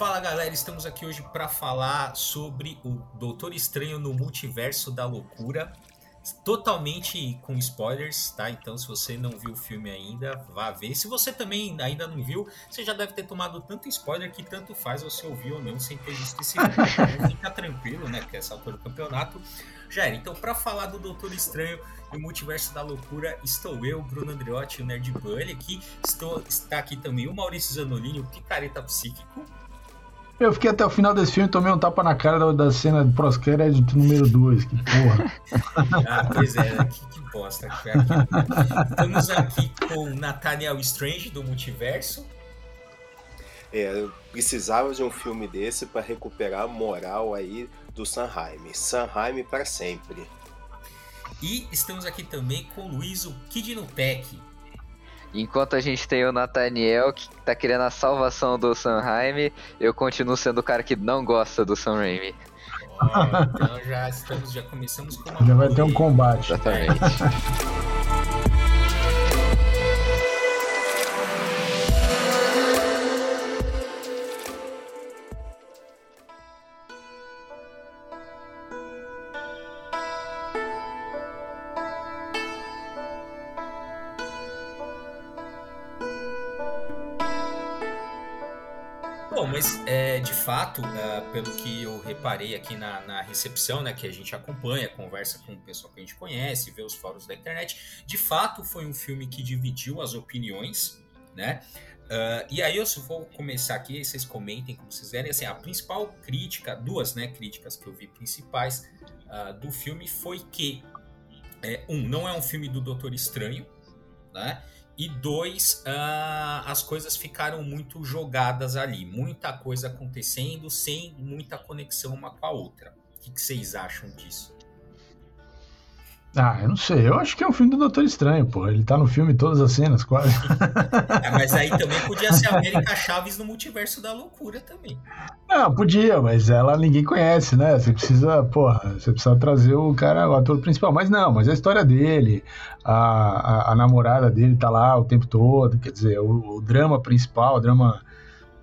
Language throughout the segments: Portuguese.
Fala galera, estamos aqui hoje para falar sobre o Doutor Estranho no Multiverso da Loucura. Totalmente com spoilers, tá? Então, se você não viu o filme ainda, vá ver. Se você também ainda não viu, você já deve ter tomado tanto spoiler que tanto faz você ouvir ou não sem ter visto esse filme. Então, fica tranquilo, né? Que essa altura do campeonato já era. Então, para falar do Doutor Estranho e o Multiverso da Loucura, estou eu, Bruno Andreotti, o Nerd Bully aqui. Estou, está aqui também o Maurício Zanolini, o Picareta Psíquico. Eu fiquei até o final desse filme e tomei um tapa na cara da, da cena do pós-crédito número 2. Que porra. ah, pois é, que, que bosta. Estamos aqui com Nathaniel Strange do Multiverso. É, eu precisava de um filme desse para recuperar a moral aí do Sanheim. Sanheim para sempre. E estamos aqui também com o Luiz, o Kid no Tech. Enquanto a gente tem o Nathaniel, que tá querendo a salvação do Sanheim, eu continuo sendo o cara que não gosta do Sam Raimi. Oh, então já estamos, já começamos com uma. Já vai ter um combate. Exatamente. fato, uh, pelo que eu reparei aqui na, na, recepção, né, que a gente acompanha, conversa com o pessoal que a gente conhece, vê os fóruns da internet, de fato foi um filme que dividiu as opiniões, né? Uh, e aí eu vou começar aqui, vocês comentem como vocês verem. Assim, a principal crítica, duas né, críticas que eu vi principais uh, do filme foi que, é, um, não é um filme do Doutor Estranho, né? E dois, uh, as coisas ficaram muito jogadas ali, muita coisa acontecendo sem muita conexão uma com a outra. O que, que vocês acham disso? Ah, eu não sei. Eu acho que é um filme do Doutor Estranho, pô. Ele tá no filme todas as cenas, quase. é, mas aí também podia ser a América Chaves no multiverso da loucura também. Não, podia, mas ela ninguém conhece, né? Você precisa, porra, você precisa trazer o cara, o ator principal. Mas não, mas a história dele, a, a, a namorada dele tá lá o tempo todo, quer dizer, o, o drama principal, o drama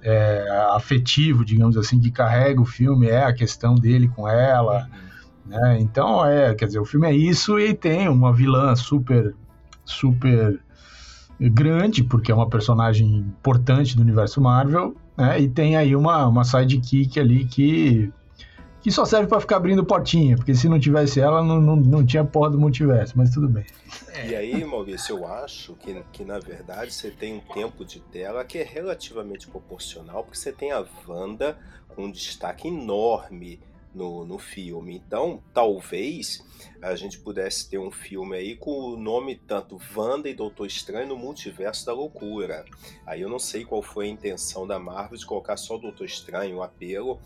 é, afetivo, digamos assim, que carrega o filme é a questão dele com ela. Uhum né? Então, é, quer dizer, o filme é isso e tem uma vilã super, super grande, porque é uma personagem importante do universo Marvel, né? E tem aí uma, uma sidekick ali que, que só serve para ficar abrindo portinha, porque se não tivesse ela, não, não, não tinha porra do multiverso, mas tudo bem. E aí, Maurício, eu acho que, que na verdade você tem um tempo de tela que é relativamente proporcional, porque você tem a Wanda com um destaque enorme no, no filme. Então, talvez a gente pudesse ter um filme aí com o nome tanto Wanda e Doutor Estranho no Multiverso da Loucura. Aí eu não sei qual foi a intenção da Marvel de colocar só o Doutor Estranho, o apelo.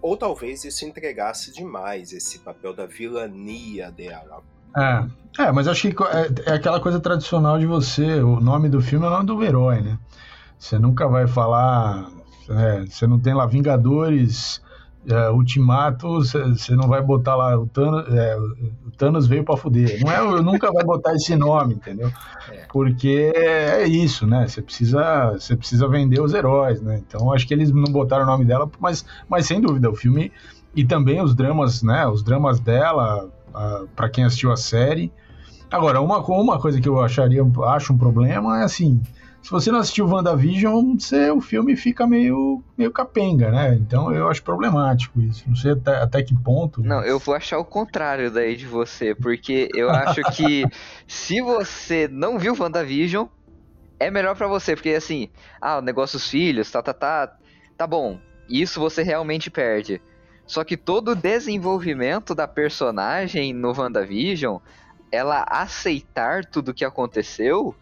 Ou talvez isso entregasse demais esse papel da vilania dela. É, é mas acho que é, é aquela coisa tradicional de você. O nome do filme é o nome do herói, né? Você nunca vai falar. É, você não tem lá Vingadores é, Ultimato, você não vai botar lá o Thanos, é, o Thanos veio para fuder. Não é, nunca vai botar esse nome, entendeu? É. Porque é isso, né? Você precisa, você precisa vender os heróis, né? Então acho que eles não botaram o nome dela, mas, mas sem dúvida o filme e também os dramas, né? Os dramas dela, para quem assistiu a série. Agora, uma, uma coisa que eu acharia, acho um problema é assim, se você não assistiu WandaVision, você, o filme fica meio, meio capenga, né? Então eu acho problemático isso. Não sei até, até que ponto. Não, eu vou achar o contrário daí de você, porque eu acho que se você não viu WandaVision, é melhor para você, porque assim, ah, o negócio dos filhos, tá, tá, tá, tá bom. Isso você realmente perde. Só que todo o desenvolvimento da personagem no WandaVision, ela aceitar tudo o que aconteceu,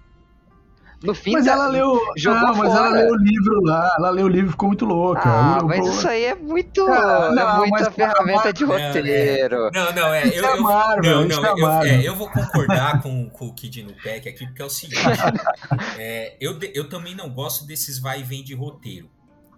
no fim mas ela leu, jogou não, mas ela leu o livro lá, ela leu o livro e ficou muito louca. Ah, mas isso aí é muito, ah, não, é muita ferramenta de roteiro. Não, não, é, eu, é eu, Marvel, não, não, é eu, é, eu vou concordar com, com o Kid no Pack aqui, porque é o seguinte, é, eu, eu também não gosto desses vai e vem de roteiro,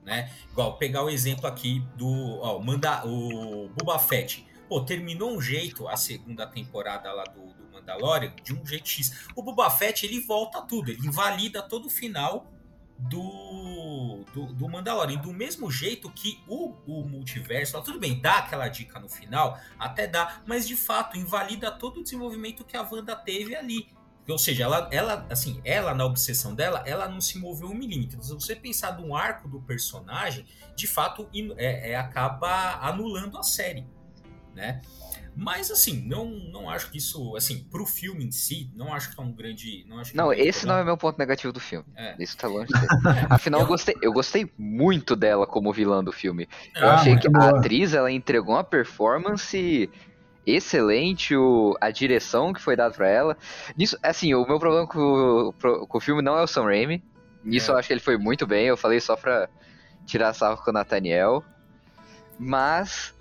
né? Igual, pegar o exemplo aqui do, ó, manda, o Boba Fett, pô, terminou um jeito a segunda temporada lá do, do Mandalorian de um jeito X. O Boba Fett, ele volta tudo, ele invalida todo o final do, do, do Mandalorian. Do mesmo jeito que o, o multiverso, tudo bem, dá aquela dica no final, até dá, mas de fato invalida todo o desenvolvimento que a Wanda teve ali. Ou seja, ela, ela, assim, ela na obsessão dela, ela não se moveu um milímetro. Se você pensar num arco do personagem, de fato é, é, acaba anulando a série, né? Mas assim, não, não acho que isso, assim, pro filme em si, não acho que é um grande. Não, acho não é um esse não é meu ponto negativo do filme. É. Isso tá longe dele. Afinal, eu gostei, eu gostei muito dela como vilã do filme. Eu ah, achei que a atriz ela entregou uma performance excelente, o, a direção que foi dada para ela. Nisso, assim, o meu problema com, com, o filme não é o Sam Raimi. Nisso é. eu acho que ele foi muito bem. Eu falei só pra tirar sarro com o Nathaniel. Mas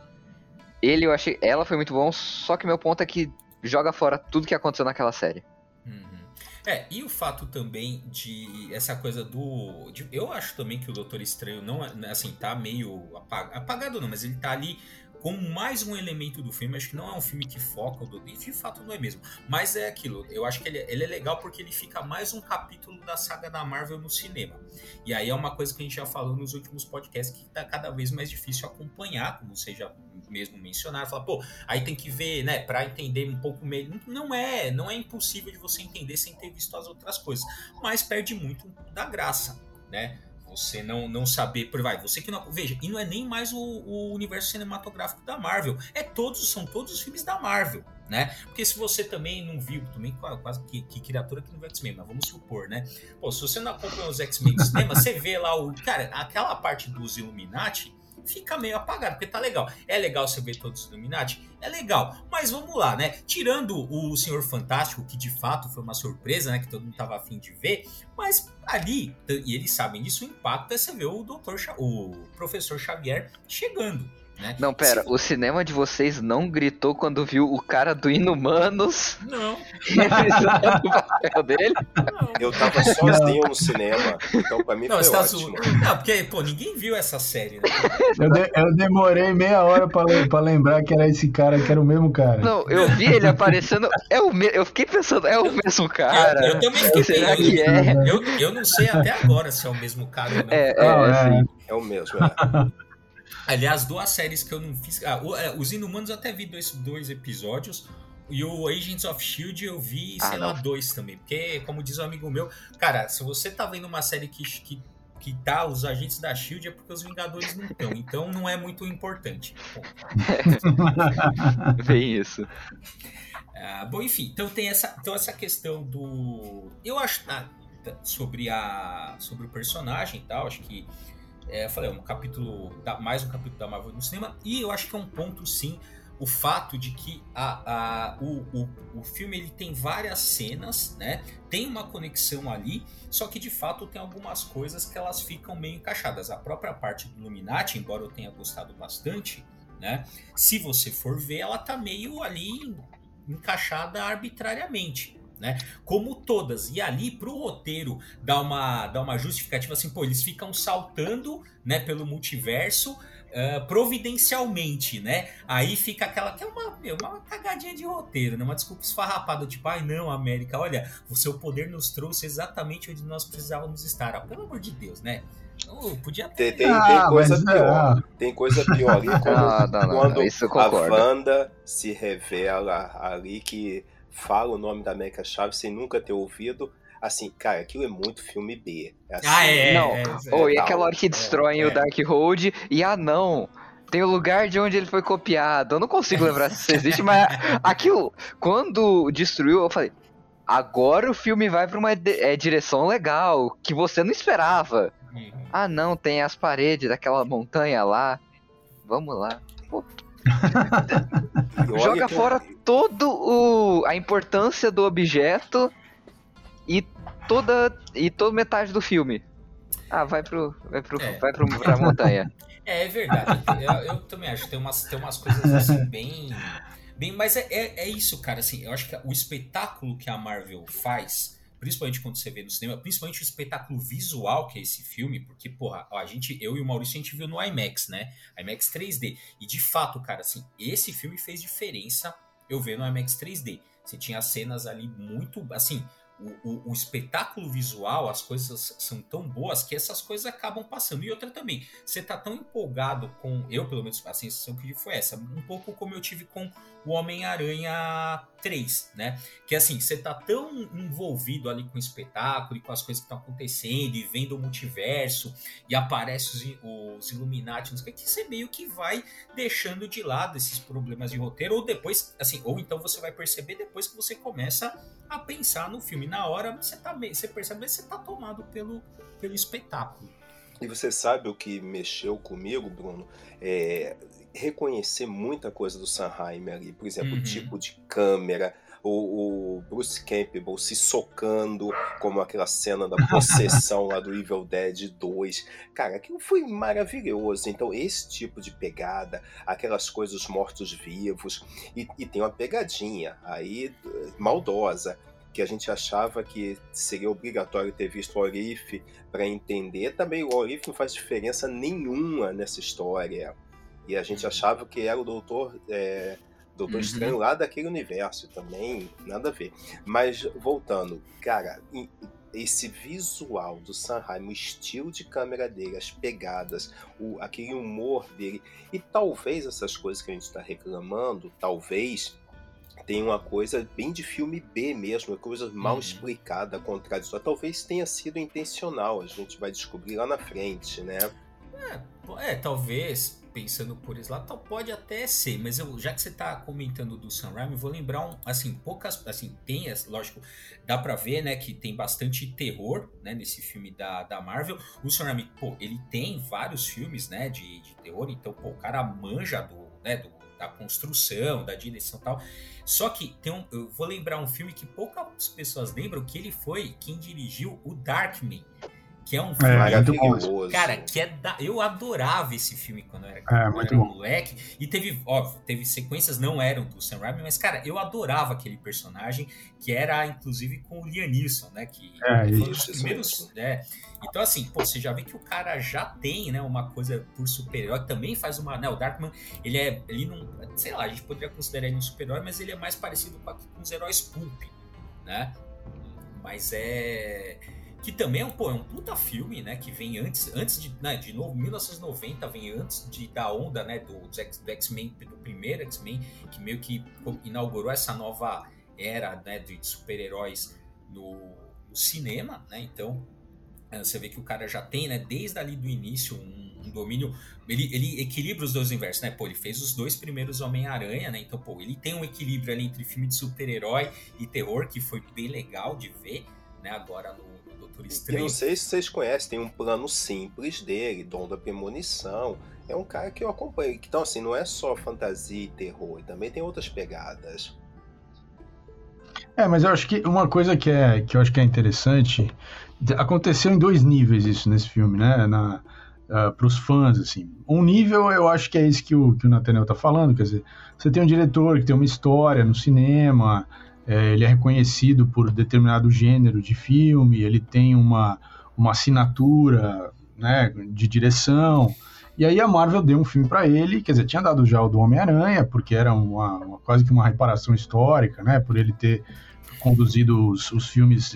ele eu achei. Ela foi muito bom, só que meu ponto é que joga fora tudo que aconteceu naquela série. Uhum. É, e o fato também de essa coisa do. De, eu acho também que o Doutor Estranho não é. Assim, tá meio apagado, apagado não, mas ele tá ali como mais um elemento do filme. Acho que não é um filme que foca, e de fato não é mesmo. Mas é aquilo, eu acho que ele, ele, é legal porque ele fica mais um capítulo da saga da Marvel no cinema. E aí é uma coisa que a gente já falou nos últimos podcasts que tá cada vez mais difícil acompanhar, como você já mesmo mencionar. Fala, pô, aí tem que ver, né, para entender um pouco melhor. Não é, não é impossível de você entender sem ter visto as outras coisas, mas perde muito da graça, né? Você não, não saber por vai, você que não veja, e não é nem mais o, o, universo cinematográfico da Marvel, é todos são todos os filmes da Marvel, né? Porque se você também não viu, também quase que, que criatura que não vê X-Men, mas vamos supor, né? Pô, se você não acompanha os X-Men cinema, você vê lá o cara, aquela parte dos Illuminati, fica meio apagado, porque tá legal. É legal você ver todos os Illuminati? É legal. Mas vamos lá, né? Tirando o Senhor Fantástico, que de fato foi uma surpresa, né? Que todo mundo tava afim de ver. Mas ali, e eles sabem disso, o impacto é você ver o doutor, o professor Xavier chegando. Né? Não, pera, o cinema de vocês não gritou quando viu o cara do Inumanos não. realizando o papel dele? Não. Eu tava sozinho no cinema, então pra mim não, foi tá ótimo. Não, porque, pô, ninguém viu essa série, né? Eu, de, eu demorei meia hora pra, pra lembrar que era esse cara, que era o mesmo cara. Não, eu vi ele aparecendo, é o me... eu fiquei pensando, é o mesmo cara. Eu, eu também fiquei Será que é? Eu, eu não sei até agora se é o mesmo cara ou não. É, é, é, é, é o mesmo, é. Aliás, duas séries que eu não fiz. Ah, é, os Inumanos eu até vi dois, dois episódios. E o Agents of Shield eu vi, ah, sei lá, dois também. Porque, como diz um amigo meu, cara, se você tá vendo uma série que, que, que tá os agentes da Shield é porque os Vingadores não estão. Então não é muito importante. Bem isso. Ah, bom, enfim, então tem essa, então essa questão do. Eu acho. Ah, sobre a sobre o personagem e tal, acho que é, eu falei, é um capítulo, da, mais um capítulo da Marvel no cinema, e eu acho que é um ponto, sim, o fato de que a, a, o, o, o filme ele tem várias cenas, né? Tem uma conexão ali, só que de fato tem algumas coisas que elas ficam meio encaixadas. A própria parte do Illuminati, embora eu tenha gostado bastante, né? Se você for ver, ela tá meio ali encaixada arbitrariamente né? Como todas. E ali pro roteiro dar uma, dar uma justificativa assim, pô, eles ficam saltando, né, pelo multiverso uh, providencialmente, né? Aí fica aquela que é uma, uma cagadinha de roteiro, né? Uma desculpa esfarrapada, tipo, ai não, América, olha, o seu poder nos trouxe exatamente onde nós precisávamos estar. Ah, pelo amor de Deus, né? Oh, podia ter. Tem, tem, ah, tem coisa pior. É. Tem coisa pior ali quando, ah, não, não, quando a Wanda se revela ali que fala o nome da América Chaves sem nunca ter ouvido. Assim, cara, aquilo é muito filme B. É assim, ah, é. Não, é, é, oh, e aquela hora que destroem é, o Dark Road e ah, não. Tem o lugar de onde ele foi copiado. Eu não consigo lembrar se isso existe, mas aquilo, quando destruiu, eu falei, agora o filme vai pra uma é, direção legal, que você não esperava. Uhum. Ah, não, tem as paredes daquela montanha lá. Vamos lá. Pô, Joga fora todo o a importância do objeto e toda e toda metade do filme. Ah, vai pro vai pro é. vai pro, pra montanha. É, é verdade. Eu, eu, também acho que tem umas tem umas coisas assim bem bem, mas é, é, é isso, cara, assim, eu acho que o espetáculo que a Marvel faz principalmente quando você vê no cinema, principalmente o espetáculo visual que é esse filme, porque, porra, a gente, eu e o Maurício, a gente viu no IMAX, né? IMAX 3D. E de fato, cara, assim, esse filme fez diferença eu ver no IMAX 3D. Você tinha cenas ali muito, assim, o, o, o, espetáculo visual, as coisas são tão boas que essas coisas acabam passando. E outra também, você tá tão empolgado com. Eu, pelo menos, a sensação que foi essa. Um pouco como eu tive com o Homem-Aranha 3, né? Que assim, você tá tão envolvido ali com o espetáculo e com as coisas que estão acontecendo e vendo o multiverso e aparece os, os Illuminati, que você meio que vai deixando de lado esses problemas de roteiro, ou depois, assim, ou então você vai perceber depois que você começa a pensar no filme. Na hora você, tá, você percebe que você tá tomado pelo, pelo espetáculo. E você sabe o que mexeu comigo, Bruno? É, reconhecer muita coisa do Sanheim ali. Por exemplo, uhum. o tipo de câmera, o, o, Bruce Campbell se socando, como aquela cena da possessão lá do Evil Dead 2. Cara, aquilo foi maravilhoso. Então, esse tipo de pegada, aquelas coisas mortos-vivos, e, e tem uma pegadinha aí maldosa que a gente achava que seria obrigatório ter visto o Orif para entender, também o Orif não faz diferença nenhuma nessa história. E a gente achava que era o Doutor, é, Doutor uhum. Estranho lá daquele universo também, nada a ver. Mas voltando, cara, esse visual do Sanheim, o estilo de câmera dele, as pegadas, o, aquele humor dele, e talvez essas coisas que a gente está reclamando, talvez tem uma coisa bem de filme B mesmo, coisa mal uhum. explicada, contraditória. Talvez tenha sido intencional, a gente vai descobrir lá na frente, né? É, é talvez pensando por esse lado, pode até ser, mas eu, já que você está comentando do Sam Raimi, vou lembrar um, assim, poucas, assim, tem, lógico, dá para ver, né, que tem bastante terror, né, nesse filme da, da Marvel. O Sam Raimi, pô, ele tem vários filmes, né, de, de terror, então, pô, o cara manja do, né, do, da construção, da direção e tal. Só que tem um, eu vou lembrar um filme que poucas pessoas lembram que ele foi quem dirigiu o Darkman que é um é, filme maravilhoso. Cara, que é da... eu adorava esse filme quando eu era, é, eu era moleque. E teve, óbvio, teve sequências, não eram do Sam Raimi, mas, cara, eu adorava aquele personagem, que era, inclusive, com o Liam Neeson, né? Que é, foi um dos primeiros. Né? Então, assim, pô, você já vê que o cara já tem, né, uma coisa por super-herói, também faz uma. Né, o Darkman, ele é. Ele não. Sei lá, a gente poderia considerar ele um super-herói, mas ele é mais parecido com, com os heróis pulp, né? Mas é que também é um, pô, é um puta filme, né? Que vem antes, antes de, né, de novo, 1990, vem antes de, da onda, né? Do, do X-Men, do primeiro X-Men, que meio que inaugurou essa nova era, né? De super-heróis no, no, cinema, né? Então, é, você vê que o cara já tem, né? Desde ali do início, um, um domínio... Ele, ele equilibra os dois universos, né? Pô, ele fez os dois primeiros Homem-Aranha, né? Então, pô, ele tem um equilíbrio ali entre filme de super-herói e terror, que foi bem legal de ver, né? Agora no Doutor Estranho. Eu não sei se vocês conhecem, tem um plano simples dele, Dom da Premonição. É um cara que eu acompanho. Então, assim, não é só fantasia e terror, também tem outras pegadas. É, mas eu acho que uma coisa que, é, que eu acho que é interessante, aconteceu em dois níveis isso nesse filme, né? Na, uh, ah, para os fãs, assim. Um nível eu acho que é esse que o, que o Nathaniel tá falando, quer dizer, você tem um diretor que tem uma história no cinema, é, ele é reconhecido por determinado gênero de filme, ele tem uma, uma assinatura né, de direção. E aí a Marvel deu um filme para ele, quer dizer, tinha dado já o do Homem-Aranha, porque era uma, uma, quase que uma reparação histórica, né, por ele ter conduzido os, os filmes,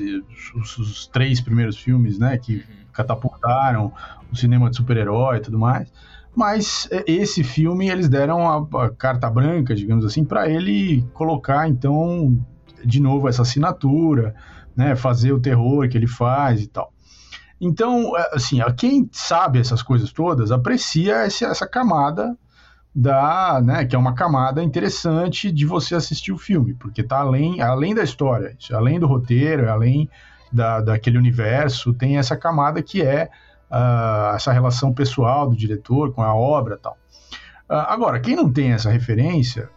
os, os, três primeiros filmes, né, que uhum. catapultaram o cinema de super-herói e tudo mais. Mas é, esse filme eles deram a, a carta branca, digamos assim, para ele colocar então de novo essa assinatura, né, fazer o terror que ele faz e tal. Então, é, assim, quem sabe essas coisas todas aprecia essa, camada da, né, que é uma camada interessante de você assistir o filme, porque tá além, além da história, além do roteiro, além da, daquele universo, tem essa camada que é uh, essa relação pessoal do diretor com a obra tal. Uh, agora, quem não tem essa referência,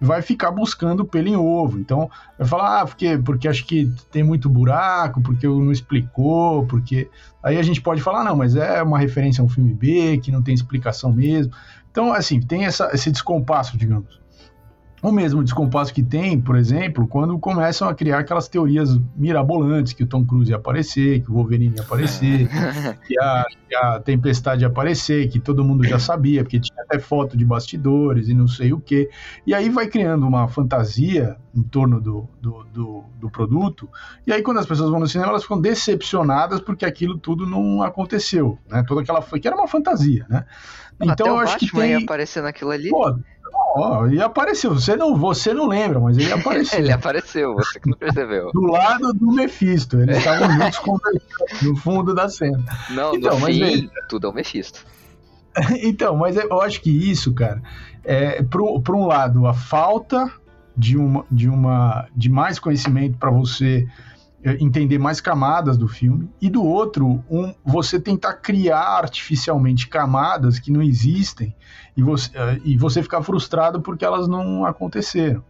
vai ficar buscando pelo em ovo. Então, vai falar, ah, porque, porque acho que tem muito buraco, porque não explicou, porque. Aí a gente pode falar, não, mas é uma referência a um filme B, que não tem explicação mesmo. Então, assim, tem essa, esse descompasso, digamos. O mesmo descompasso que tem, por exemplo, quando começam a criar aquelas teorias mirabolantes que o Tom Cruise ia aparecer, que o Wolverine ia aparecer, que, a, que a Tempestade ia aparecer, que todo mundo já sabia, porque tinha até foto de bastidores e não sei o quê. E aí vai criando uma fantasia em torno do, do, do, do produto, e aí quando as pessoas vão no cinema, elas ficam decepcionadas porque aquilo tudo não aconteceu, né? Toda aquela... que era uma fantasia, né? Então Até eu acho Batman que tem... ia aparecer naquilo ali. Pô, Oh, e apareceu. Você não, você não lembra, mas ele apareceu. ele apareceu, você que não percebeu. Do lado do Mephisto. Eles estavam juntos no fundo da cena. Não, então, no mas fim, tudo é o Mephisto. então, mas eu acho que isso, cara, é, por, um lado, a falta de, uma, de, uma, de mais conhecimento para você é, entender mais camadas do filme, e do outro, um, você tentar criar artificialmente camadas que não existem e você, é, e você ficar frustrado porque elas não aconteceram.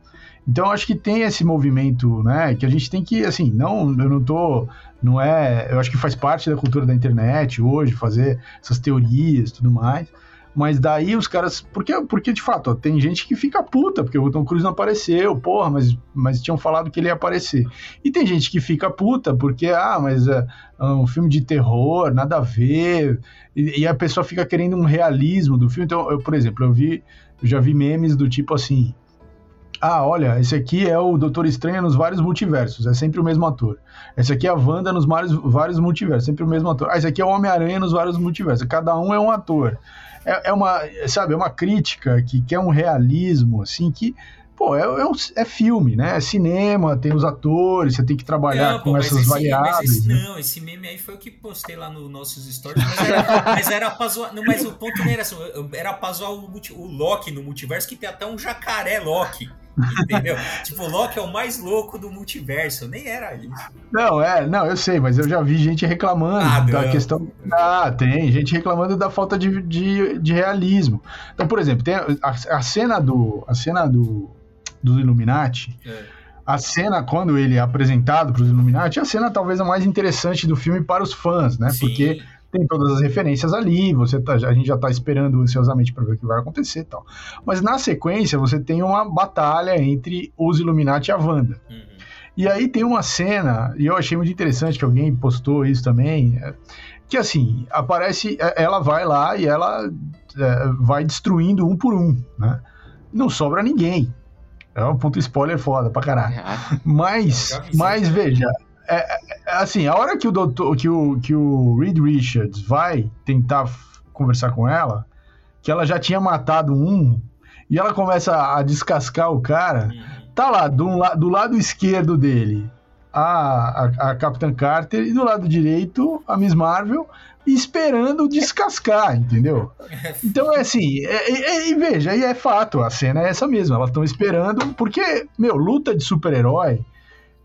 Então acho que tem esse movimento, né, que a gente tem que, assim, não, eu não tô, não é, eu acho que faz parte da cultura da internet hoje, fazer essas teorias tudo mais, mas daí os caras. Porque, porque de fato, ó, tem gente que fica puta, porque o Tom Cruise não apareceu, porra, mas, mas tinham falado que ele ia aparecer. E tem gente que fica puta, porque, ah, mas é, é um filme de terror, nada a ver. E, e, a pessoa fica querendo um realismo do filme. Então, eu, por exemplo, eu vi. Eu já vi memes do tipo assim. Ah, olha, esse aqui é o Doutor Estranho nos vários multiversos, é sempre o mesmo ator. Esse aqui é a Wanda nos vários, vários multiversos, sempre o mesmo ator. Ah, esse aqui é o Homem-Aranha nos vários multiversos, cada um é um ator é, é, uma, sabe, é uma crítica que quer um realismo, assim, que, pô, é, é, um, é, filme, né? É cinema, tem os atores, você tem que trabalhar não, com pô, essas esse, variáveis. Esse, né? Não, esse meme aí foi o que postei lá nos nossos stories, mas era, mas era pra zoar, não, mas o ponto não era assim, era pra zoar o, o Loki no multiverso, que tem até um jacaré Loki. Entendeu? tipo, o Loki é o mais louco do multiverso. Nem era isso. Não, é, não, eu sei, mas eu já vi gente reclamando ah, da não. questão. Ah, tem, gente reclamando da falta de, de, de realismo. Então, por exemplo, tem a, a cena do. A cena do, do Illuminati. É. A cena, quando ele é apresentado para os Illuminati, é a cena talvez a mais interessante do filme para os fãs, né? Sim. Porque tem todas as referências ali, você tá, a gente já está esperando ansiosamente para ver o que vai acontecer e tal. Mas na sequência você tem uma batalha entre os Illuminati e a Wanda. Uhum. E aí tem uma cena, e eu achei muito interessante que alguém postou isso também, é, que assim, aparece, é, ela vai lá e ela é, vai destruindo um por um, né? Não sobra ninguém. É um ponto spoiler foda pra caralho. Mas, mas veja, é, é, assim, a hora que o doutor, que o, que o Reed Richards vai tentar conversar com ela, que ela já tinha matado um, e ela começa a descascar o cara, uhum. tá lá, do, do lado esquerdo dele, a, a, a Capitã Carter, e do lado direito, a Miss Marvel, esperando descascar, entendeu? Então é assim, é, é, e veja, e é fato, a cena é essa mesma, elas estão esperando, porque, meu, luta de super-herói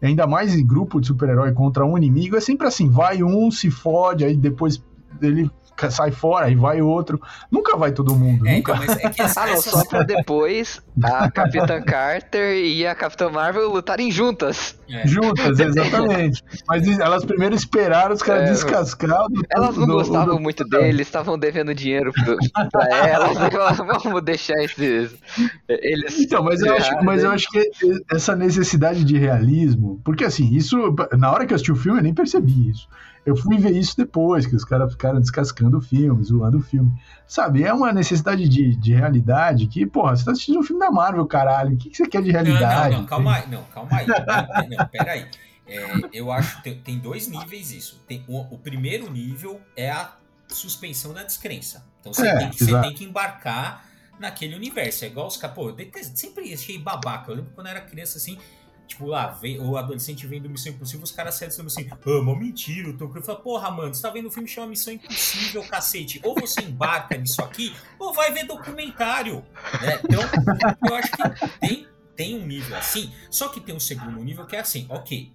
ainda mais em grupo de super-herói contra um inimigo, é sempre assim, vai um, se fode, aí depois ele sai fora, aí vai outro. Nunca vai todo mundo. É, nunca. Então, é que essa, ah, não, só pra depois a Capitã Carter e a Capitã Marvel lutarem juntas. É. Juntas, exatamente. Mas elas primeiro esperaram os caras é, descascar. elas não do, gostavam do... muito deles, estavam devendo dinheiro pro, pra elas. Vamos deixar esses. Eles. Então, mas eu, acho, mas eu acho que essa necessidade de realismo, porque assim, isso, na hora que eu assisti o filme, eu nem percebi isso. Eu fui ver isso depois, que os caras ficaram descascando o filme, zoando o filme. Sabe, é uma necessidade de, de realidade que, porra, você tá assistindo um filme da Marvel, caralho. O que, que você quer de realidade? Não, não, não calma aí. Não, calma aí. Não, não peraí. É, eu acho que tem, dois níveis isso. Tem, o, o, primeiro nível é a suspensão da descrença. Então você, é, tem, que, você tem que embarcar naquele universo. É igual os caras. Pô, eu sempre achei babaca. Eu lembro quando eu era criança assim. Tipo, lá, vem, o adolescente vem do Missão Impossível, os caras saem dizendo assim, ah, uma mentira, o Tom fala, porra, mano, você tá vendo um filme que chama Missão Impossível, cacete. Ou você embarca nisso aqui, ou vai ver documentário. Né? Então, eu acho que tem, tem um nível assim, só que tem um segundo nível que é assim, ok,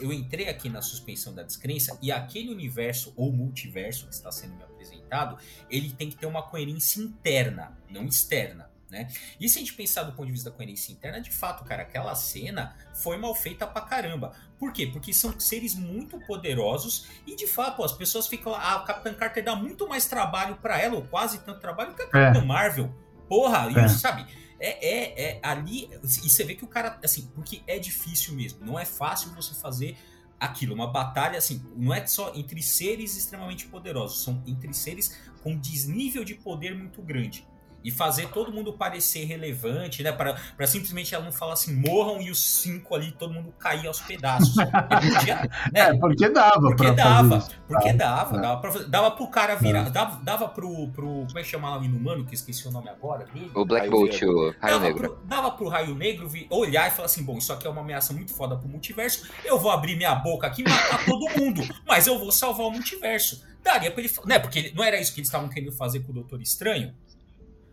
eu entrei aqui na suspensão da descrença e aquele universo ou multiverso que está sendo me apresentado, ele tem que ter uma coerência interna, não externa. Né? E se a gente pensar do ponto de vista da coerência interna, de fato, cara, aquela cena foi mal feita pra caramba. Por quê? Porque são seres muito poderosos e, de fato, as pessoas ficam lá. Ah, a Capitã Carter dá muito mais trabalho para ela, ou quase tanto trabalho, que a Capitã é. Marvel. Porra, é. isso, sabe? É, é, é ali. E você vê que o cara, assim, porque é difícil mesmo. Não é fácil você fazer aquilo, uma batalha assim, não é só entre seres extremamente poderosos, são entre seres com desnível de poder muito grande e fazer todo mundo parecer relevante, né? Para simplesmente ela não falar assim, morram e os cinco ali, todo mundo cair aos pedaços. Podia, né? É, porque dava. Porque dava. Porque ah, dava. É. Dava, pra, dava pro cara virar. É. Dava, dava pro, pro. Como é que chama lá o inumano, que esqueci o nome agora dele? O Black Bolt, o Raio dava Negro. Pro, dava pro Raio Negro olhar e falar assim: bom, isso aqui é uma ameaça muito foda pro multiverso. Eu vou abrir minha boca aqui e matar todo mundo. Mas eu vou salvar o multiverso. Daria pra ele. Né? Porque ele, não era isso que eles estavam querendo fazer com o Doutor Estranho?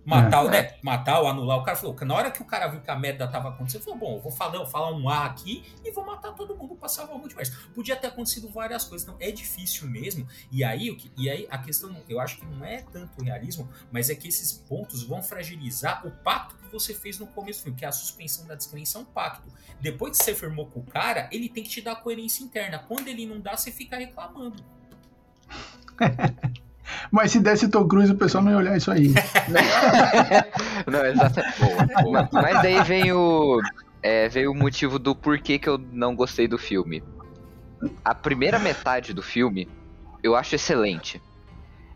Matar, é. né, matar ou anular. O cara falou, na hora que o cara viu que a merda tava acontecendo, falou, bom, eu vou falar, eu vou falar um A aqui e vou matar todo mundo pra salvar o multiverso. Podia ter acontecido várias coisas, então é difícil mesmo. E aí, o que, e aí a questão, eu acho que não é tanto realismo, mas é que esses pontos vão fragilizar o pacto que você fez no começo do filme, que é a suspensão da descrença é um pacto. Depois que você firmou com o cara, ele tem que te dar coerência interna. Quando ele não dá, você fica reclamando. Mas se desse Tom Cruise, o pessoal não ia olhar isso aí. não, exatamente. Mas daí vem o, é, veio o motivo do porquê que eu não gostei do filme. A primeira metade do filme eu acho excelente.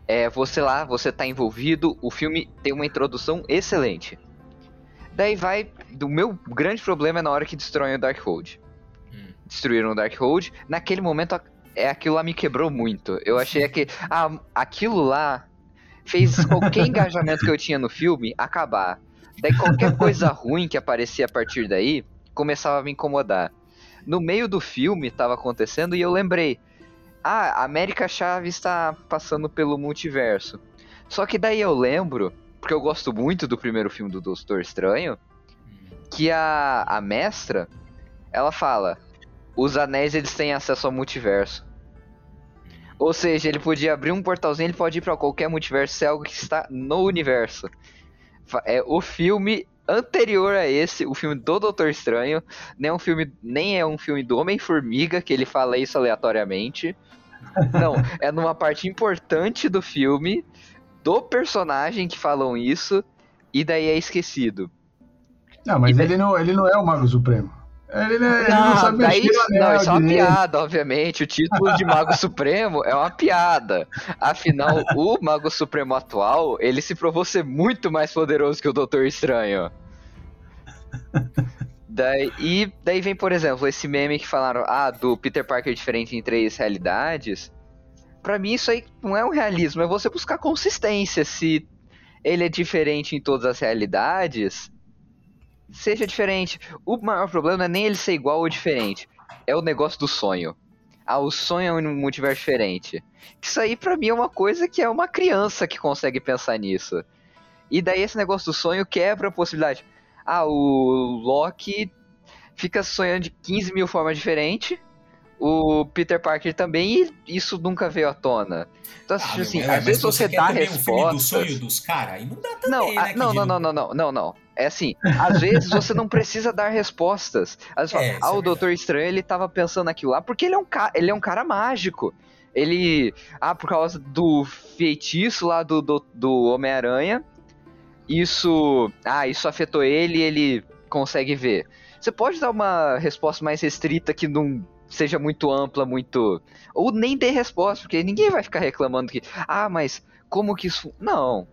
É, você lá, você tá envolvido, o filme tem uma introdução excelente. Daí vai. Do meu grande problema é na hora que destroem o Darkhold. Hum. Destruíram o Darkhold. Naquele momento é aquilo lá me quebrou muito. Eu achei que ah, aquilo lá fez qualquer engajamento que eu tinha no filme acabar. Daí qualquer coisa ruim que aparecia a partir daí começava a me incomodar. No meio do filme estava acontecendo e eu lembrei: ah, a América Chaves está passando pelo multiverso. Só que daí eu lembro, porque eu gosto muito do primeiro filme do Doutor Estranho, que a, a mestra ela fala: os anéis eles têm acesso ao multiverso. Ou seja, ele podia abrir um portalzinho, ele pode ir para qualquer multiverso, se é algo que está no universo. É o filme anterior a esse, o filme do Doutor Estranho, nem é um filme, nem é um filme do Homem-Formiga que ele fala isso aleatoriamente. Não, é numa parte importante do filme do personagem que falam isso e daí é esquecido. Não, mas daí... ele, não, ele não é o Mago Supremo. Ele, não, ele não, sabe daí, não, isso é uma piada, obviamente. O título de Mago Supremo é uma piada. Afinal, o Mago Supremo atual, ele se provou ser muito mais poderoso que o Doutor Estranho. Daí, e daí vem, por exemplo, esse meme que falaram, ah, do Peter Parker diferente em três realidades. Pra mim, isso aí não é um realismo, é você buscar consistência. Se ele é diferente em todas as realidades, seja diferente. O maior problema não é nem ele ser igual ou diferente. É o negócio do sonho. Ah, o sonho é um multiverso diferente. Isso aí para mim é uma coisa que é uma criança que consegue pensar nisso. E daí esse negócio do sonho quebra a possibilidade. Ah, o Loki fica sonhando de 15 mil formas diferentes o Peter Parker também, e isso nunca veio à tona. Então, ah, assim, meu, às vezes você, você dá respostas... Um do sonho dos caras, e não dá também, não, né, não, não, não, não, não, não, não. É assim, às vezes você não precisa dar respostas. Às vezes é, fala, ah, o é Doutor Estranho, ele tava pensando naquilo lá, porque ele é um, ca... ele é um cara mágico. Ele, ah, por causa do feitiço lá do, do, do Homem-Aranha, isso, ah, isso afetou ele e ele consegue ver. Você pode dar uma resposta mais restrita que não seja muito ampla, muito. Ou nem dê resposta, porque ninguém vai ficar reclamando que. Ah, mas como que isso. Não.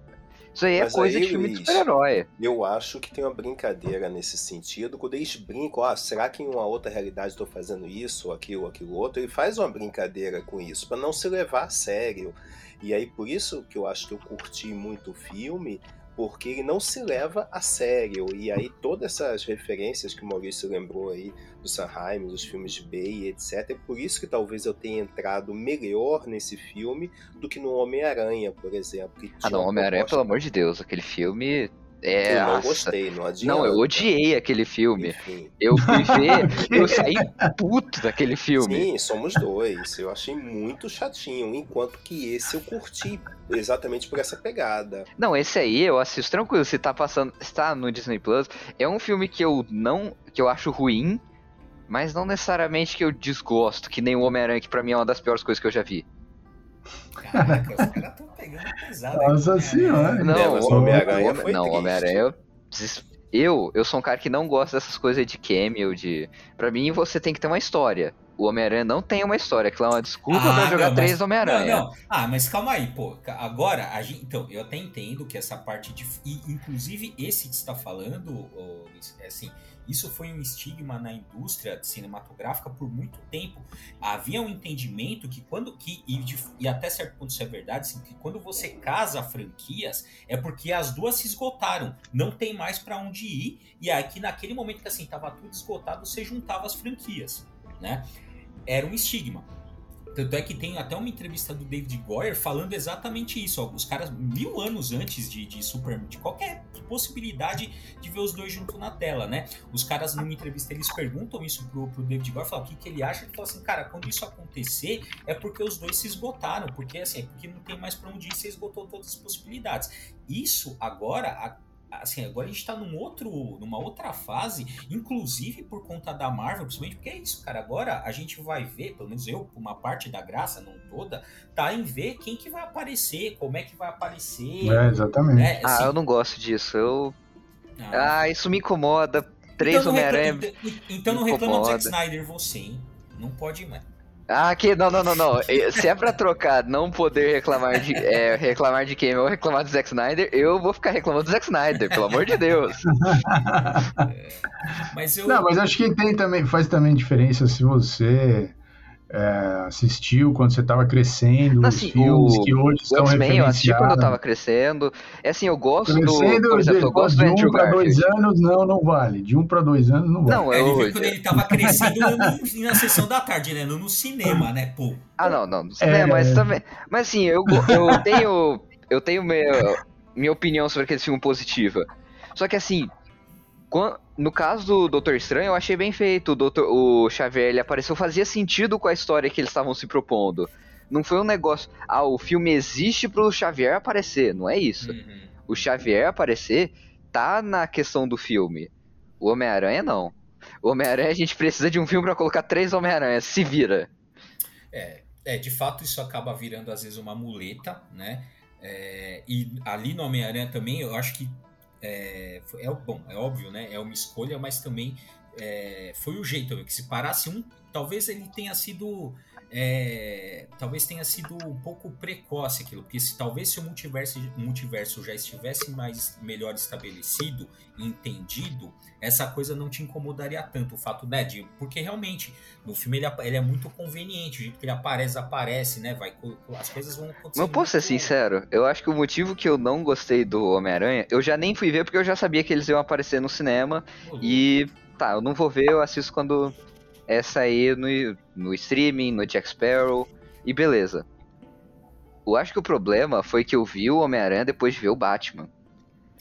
Isso aí é Mas coisa aí, de filme Luiz, de super-herói. Eu acho que tem uma brincadeira nesse sentido. Quando eles brincam, ah, será que em uma outra realidade estou fazendo isso, ou aquilo, aquilo outro? Ele faz uma brincadeira com isso, para não se levar a sério. E aí, por isso que eu acho que eu curti muito o filme, porque ele não se leva a sério. E aí todas essas referências que o Maurício lembrou aí do Sanheim, dos filmes de Bay, etc. É por isso que talvez eu tenha entrado melhor nesse filme do que no Homem-Aranha, por exemplo. Ah, não, Homem-Aranha, pelo amor de Deus, aquele filme é, eu não gostei, não adianta. Não, eu odiei aquele filme. Enfim. Eu fui ver, eu saí puto daquele filme. Sim, somos dois. Eu achei muito chatinho, enquanto que esse eu curti exatamente por essa pegada. Não, esse aí eu assisto tranquilo, se tá passando, está no Disney Plus. É um filme que eu não, que eu acho ruim, mas não necessariamente que eu desgosto, que nem o Homem-Aranha, que pra mim é uma das piores coisas que eu já vi. Caraca, os caras estão pegando pesado. Nossa senhora. Não, o Homem-Aranha foi Não, o Homem-Aranha eu, eu sou um cara que não gosta dessas coisas de cameo, de. Pra mim, você tem que ter uma história. O Homem-Aranha não tem uma história, aquilo é uma desculpa ah, pra jogar não, três mas, Homem-Aranha. Não, não. Ah, mas calma aí, pô. Agora, a gente, então, eu até entendo que essa parte de. E, inclusive, esse que você tá falando, é assim, isso foi um estigma na indústria cinematográfica por muito tempo. Havia um entendimento que quando. Que, e, e até certo ponto isso é verdade, assim, que quando você casa franquias, é porque as duas se esgotaram. Não tem mais para onde ir. E aqui, naquele momento que assim, tava tudo esgotado, você juntava as franquias. Né? era um estigma. Tanto é que tem até uma entrevista do David Goyer falando exatamente isso. Ó, os caras, mil anos antes de, de Superman, de qualquer possibilidade de ver os dois juntos na tela, né? Os caras, numa entrevista, eles perguntam isso pro, pro David Goyer, falam o que, que ele acha. Ele fala assim, cara, quando isso acontecer, é porque os dois se esgotaram, porque assim, é porque não tem mais para onde ir, você esgotou todas as possibilidades. Isso agora assim, agora a gente tá num outro, numa outra fase, inclusive por conta da Marvel, principalmente porque é isso, cara. Agora a gente vai ver, pelo menos eu, uma parte da graça, não toda, tá em ver quem que vai aparecer, como é que vai aparecer. É, exatamente. Né? Assim, ah, eu não gosto disso. Eu. Ah, ah isso me incomoda. Três então Homem-Aranha. Então, então não reclama do Zack Snyder, você, hein? Não pode mais. Ah, que não, não, não, não. Se é pra trocar não poder reclamar de é, reclamar de quem ou reclamar do Zack Snyder, eu vou ficar reclamando do Zack Snyder, pelo amor de Deus. É, mas eu... Não, mas acho que tem também, faz também diferença se você é, assistiu quando você estava crescendo, assim, os filmes o, que hoje estão referenciados. eu assisti quando eu estava crescendo. É assim, eu gosto crescendo, do... Por exemplo, eu gosto de um para dois anos, não, não vale. De um para dois anos, não vale. Não, eu... Quando ele estava crescendo no, na sessão da tarde, né? No, no cinema, né, pô. Ah, não, não, no cinema, é... mas também... Mas assim, eu, eu tenho... Eu tenho minha, minha opinião sobre aquele filme positiva. Só que assim, no caso do Doutor Estranho, eu achei bem feito. O, Doutor, o Xavier ele apareceu, fazia sentido com a história que eles estavam se propondo. Não foi um negócio. Ah, o filme existe pro Xavier aparecer. Não é isso. Uhum. O Xavier aparecer tá na questão do filme. O Homem-Aranha não. O Homem-Aranha a gente precisa de um filme para colocar três Homem-Aranha. Se vira. É, é, de fato isso acaba virando às vezes uma muleta, né? É, e ali no Homem-Aranha também, eu acho que é, é, bom, é óbvio, né? É uma escolha, mas também é, foi o jeito. Que se parasse um, talvez ele tenha sido é, talvez tenha sido um pouco precoce aquilo, porque se talvez se o multiverso, multiverso já estivesse mais melhor estabelecido e entendido, essa coisa não te incomodaria tanto, o fato, né, de, porque realmente, no filme ele, ele é muito conveniente, o jeito que ele aparece, aparece, né, vai, as coisas vão acontecer. Não posso ser sincero, eu acho que o motivo que eu não gostei do Homem-Aranha, eu já nem fui ver porque eu já sabia que eles iam aparecer no cinema, e tá, eu não vou ver, eu assisto quando é sair no, no streaming, no Jack Sparrow, e beleza. Eu acho que o problema foi que eu vi o Homem-Aranha depois de ver o Batman.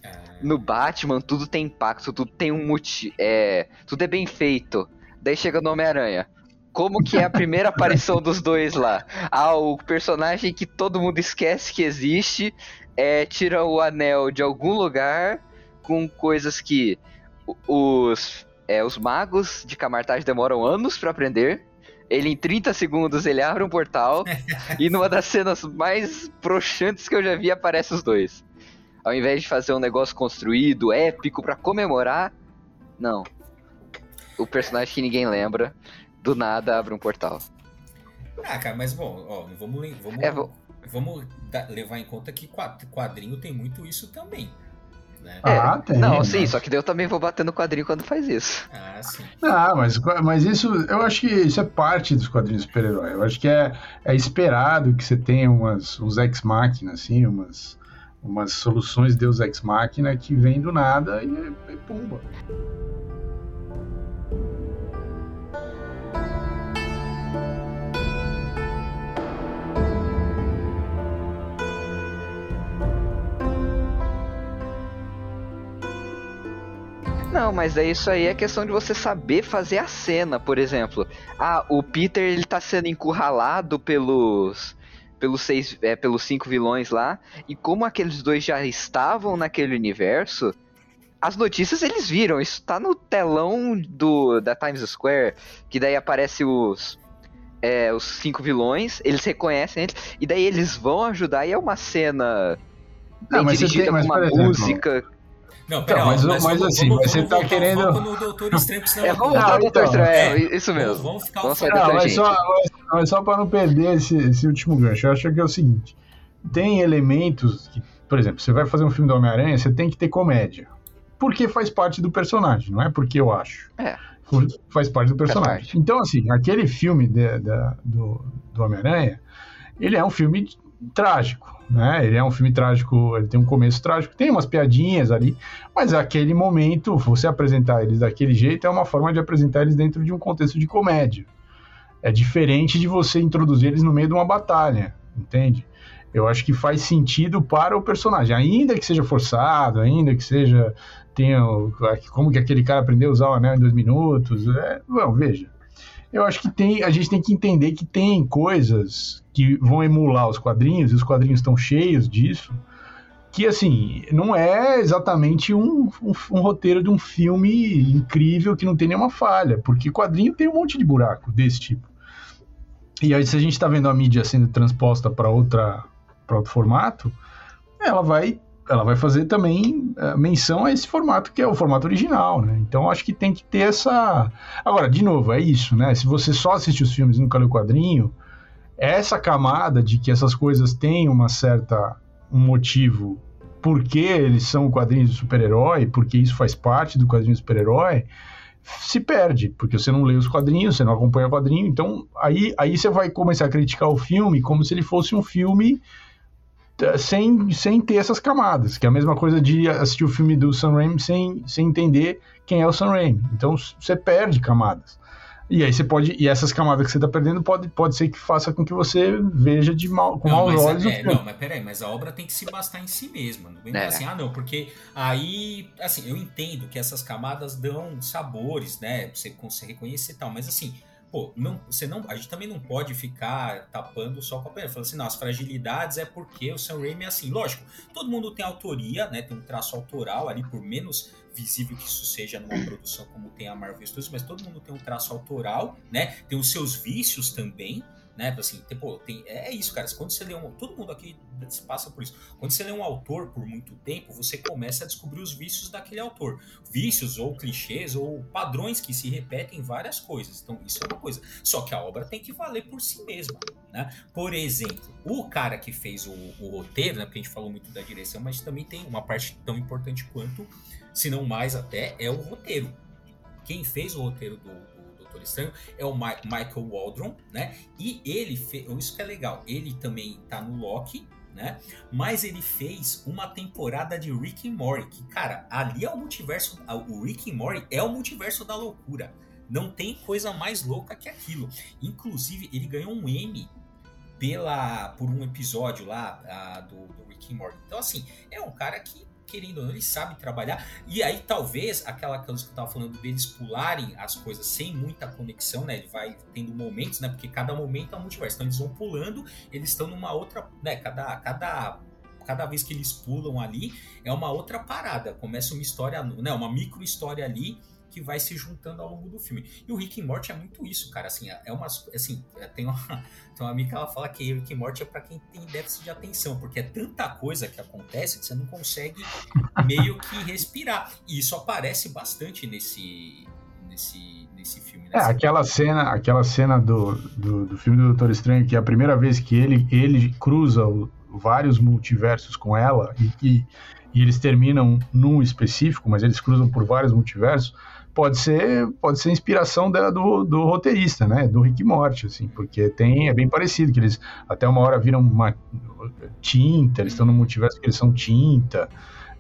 Ah. No Batman, tudo tem impacto, tudo tem um motivo. É, tudo é bem feito. Daí chega no Homem-Aranha. Como que é a primeira aparição dos dois lá? Ah, o personagem que todo mundo esquece que existe é, tira o anel de algum lugar com coisas que os é, os magos de Camartage demoram anos para aprender. Ele, em 30 segundos, ele abre um portal. e numa das cenas mais broxantes que eu já vi, aparece os dois. Ao invés de fazer um negócio construído, épico, para comemorar, não. O personagem que ninguém lembra, do nada abre um portal. Ah, cara, mas bom, ó, vamos, vamos, é, vamos levar em conta que quadrinho tem muito isso também. Né? É, ah, tem. Não, sim, só que eu também vou bater no quadrinho quando faz isso. Ah, sim. Ah, mas, mas isso, eu acho que isso é parte dos quadrinhos super-herói. Eu acho que é, é esperado que você tenha umas, uns ex-máquina, assim, umas, umas soluções Deus ex-máquina que vem do nada e, e pumba. Não, mas é isso aí é questão de você saber fazer a cena, por exemplo. Ah, o Peter ele tá sendo encurralado pelos pelos seis, é, pelos cinco vilões lá, e como aqueles dois já estavam naquele universo, as notícias eles viram, isso tá no telão do da Times Square, que daí aparece os é, os cinco vilões, eles reconhecem eles, e daí eles vão ajudar, e é uma cena Não, dirigida tem, com uma música. Exemplo Não, pera, então, mas, mas, mas assim, vamos, você tá querendo. No Doutor Estranho, é, vamos não, no Doutor Estranho, é, isso mesmo. Vamos ficar vamos não, mas só, mas só para não perder esse, esse último gancho, eu acho que é o seguinte: tem elementos que, por exemplo, você vai fazer um filme do Homem-Aranha, você tem que ter comédia. Porque faz parte do personagem, não é porque eu acho. É. Faz parte do personagem. Então, assim, aquele filme de, de, do, do Homem-Aranha, ele é um filme trágico né? Ele é um filme trágico, ele tem um começo trágico, tem umas piadinhas ali, mas aquele momento, você apresentar eles daquele jeito é uma forma de apresentar eles dentro de um contexto de comédia. É diferente de você introduzir eles no meio de uma batalha, entende? Eu acho que faz sentido para o personagem, ainda que seja forçado, ainda que seja tenha como que aquele cara aprendeu a usar o anel em dois minutos, é, bom, veja eu acho que tem, a gente tem que entender que tem coisas que vão emular os quadrinhos, e os quadrinhos estão cheios disso, que assim, não é exatamente um, um, um, roteiro de um filme incrível que não tem nenhuma falha, porque quadrinho tem um monte de buraco desse tipo. E aí, se a gente está vendo a mídia sendo transposta para outra para outro formato, ela vai ela vai fazer também uh, menção a esse formato que é o formato original, né? Então acho que tem que ter essa. Agora, de novo, é isso, né? Se você só assiste os filmes e nunca lê o quadrinho, essa camada de que essas coisas têm uma certa um motivo porque eles são quadrinhos de super-herói, porque isso faz parte do quadrinho de super-herói, se perde, porque você não lê os quadrinhos, você não acompanha o quadrinho, então aí, aí você vai começar a criticar o filme como se ele fosse um filme sem, sem ter essas camadas, que é a mesma coisa de assistir o filme do Sam Raimi sem, sem entender quem é o Sam Raimi. Então você perde camadas. E aí você pode. E essas camadas que você está perdendo pode, pode ser que faça com que você veja de mal, com não, maus olhos. É, não, mas peraí, mas a obra tem que se bastar em si mesma. Não vem é. assim, ah, não, porque aí, assim, eu entendo que essas camadas dão sabores, né? Você consegue reconhecer e tal, mas assim, pô, não, você não, a gente também não pode ficar tapando só com a pena, falando assim, não, as fragilidades é porque o Sam Raimi é assim. Lógico, todo mundo tem autoria, né, tem um traço autoral ali, por menos visível que isso seja numa produção como tem a Marvel Studios, mas todo mundo tem um traço autoral, né, tem os seus vícios também, né? Assim, tipo, tem, é isso, cara. Quando você lê um. Todo mundo aqui passa por isso. Quando você lê um autor por muito tempo, você começa a descobrir os vícios daquele autor. Vícios ou clichês ou padrões que se repetem em várias coisas. Então, isso é uma coisa. Só que a obra tem que valer por si mesma. Né? Por exemplo, o cara que fez o, o roteiro, né? Porque a gente falou muito da direção, mas também tem uma parte tão importante quanto, se não mais até, é o roteiro. Quem fez o roteiro do, Doutor Estranho é o Ma Michael Waldron, né? E ele fez. Isso que é legal. Ele também tá no Loki, né? Mas ele fez uma temporada de Rick and Morty, que, cara, ali é o multiverso. O Rick and Morty é o multiverso da loucura. Não tem coisa mais louca que aquilo. Inclusive, ele ganhou um M pela por um episódio lá a, do, do Rick and Morty. Então, assim, é um cara que querendo ou não, eles sabem trabalhar. E aí, talvez, aquela coisa que eu tava falando deles pularem as coisas sem muita conexão, né? Ele vai tendo momentos, né? Porque cada momento é um multiverso. Então, eles vão pulando, eles estão numa outra, né? Cada, cada cada vez que eles pulam ali é uma outra parada. Começa uma história, né, uma micro história ali que vai se juntando ao longo do filme. E o Rick e Morty é muito isso, cara. Assim, é umas. Assim, é, tem uma, tem uma amiga que ela fala que Rick e Morty é para quem tem déficit de atenção, porque é tanta coisa que acontece que você não consegue meio que respirar. E isso aparece bastante nesse. nesse nesse filme. É, aquela cena, aquela cena do, do, do, filme do Doutor Estranho, que é a primeira vez que ele, ele cruza o, vários multiversos com ela e, e, e, eles terminam num específico, mas eles cruzam por vários multiversos pode ser pode ser inspiração da, do, do roteirista, né? Do Rick Morty, assim, porque tem é bem parecido que eles até uma hora viram uma tinta, eles estão no multiverso que eles são tinta.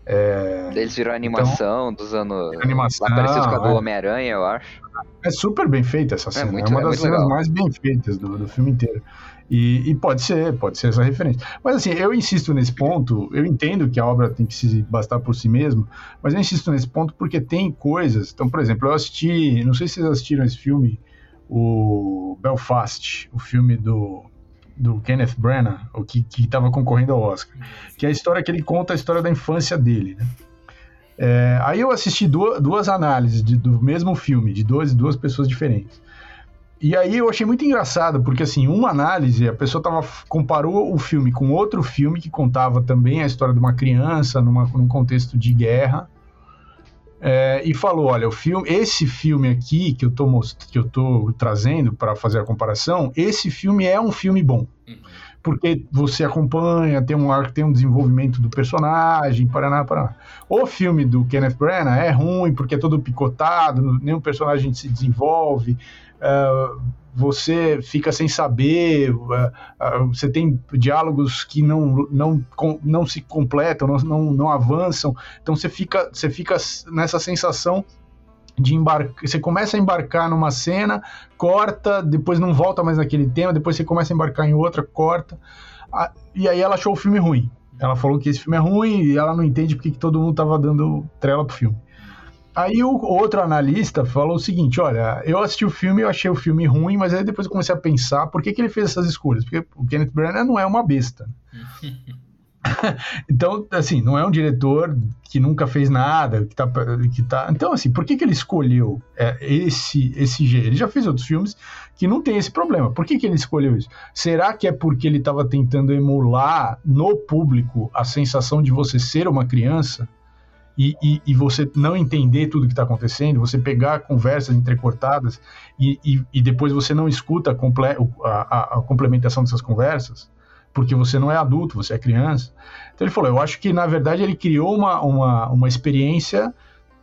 É, eles viram a animação então, dos anos. Animação, parecido com a do é. Homem-Aranha, eu acho. É super bem feita essa é cena. É, muito, é uma das cenas legal. mais bem feitas do, do filme inteiro. E, e, pode ser, pode ser essa referência. Mas assim, eu insisto nesse ponto, eu entendo que a obra tem que se bastar por si mesmo, mas eu insisto nesse ponto porque tem coisas. Então, por exemplo, eu assisti, não sei se vocês assistiram esse filme, o Belfast, o filme do, do Kenneth Branagh, o que estava concorrendo ao Oscar, que é a história que ele conta a história da infância dele, né? É, aí eu assisti duas, duas análises de, do mesmo filme, de duas, duas pessoas diferentes. E aí eu achei muito engraçado, porque assim, uma análise, a pessoa tava, comparou o filme com outro filme que contava também a história de uma criança numa, num contexto de guerra, é, e falou: olha, o filme, esse filme aqui que eu tô, most... que eu tô trazendo para fazer a comparação, esse filme é um filme bom. Uhum. Porque você acompanha, tem um arco, tem um desenvolvimento do personagem, paraná, paraná. O filme do Kenneth Branagh é ruim porque é todo picotado, nenhum personagem se desenvolve. Uh, você fica sem saber, uh, uh, você tem diálogos que não, não, não se completam, não, não, avançam, então você fica, você fica nessa sensação de embarcar, você começa a embarcar numa cena, corta, depois não volta mais naquele tema, depois você começa a embarcar em outra, corta, e aí ela achou o filme ruim. Ela falou que esse filme é ruim e ela não entende porque que todo mundo tava dando trela pro filme. Aí o outro analista falou o seguinte: olha, eu assisti o filme, eu achei o filme ruim, mas aí depois eu comecei a pensar por que, que ele fez essas escolhas. Porque o Kenneth Branagh não é uma besta. então, assim, não é um diretor que nunca fez nada, que tá. Que tá... Então, assim, por que, que ele escolheu é, esse, esse jeito? Ele já fez outros filmes que não tem esse problema. Por que, que ele escolheu isso? Será que é porque ele estava tentando emular no público a sensação de você ser uma criança? E, e, e, você não entender tudo que está acontecendo, você pegar conversas entrecortadas e, e, e depois você não escuta a, comple a, a, complementação dessas conversas, porque você não é adulto, você é criança. Então ele falou: eu acho que na verdade ele criou uma, uma, uma experiência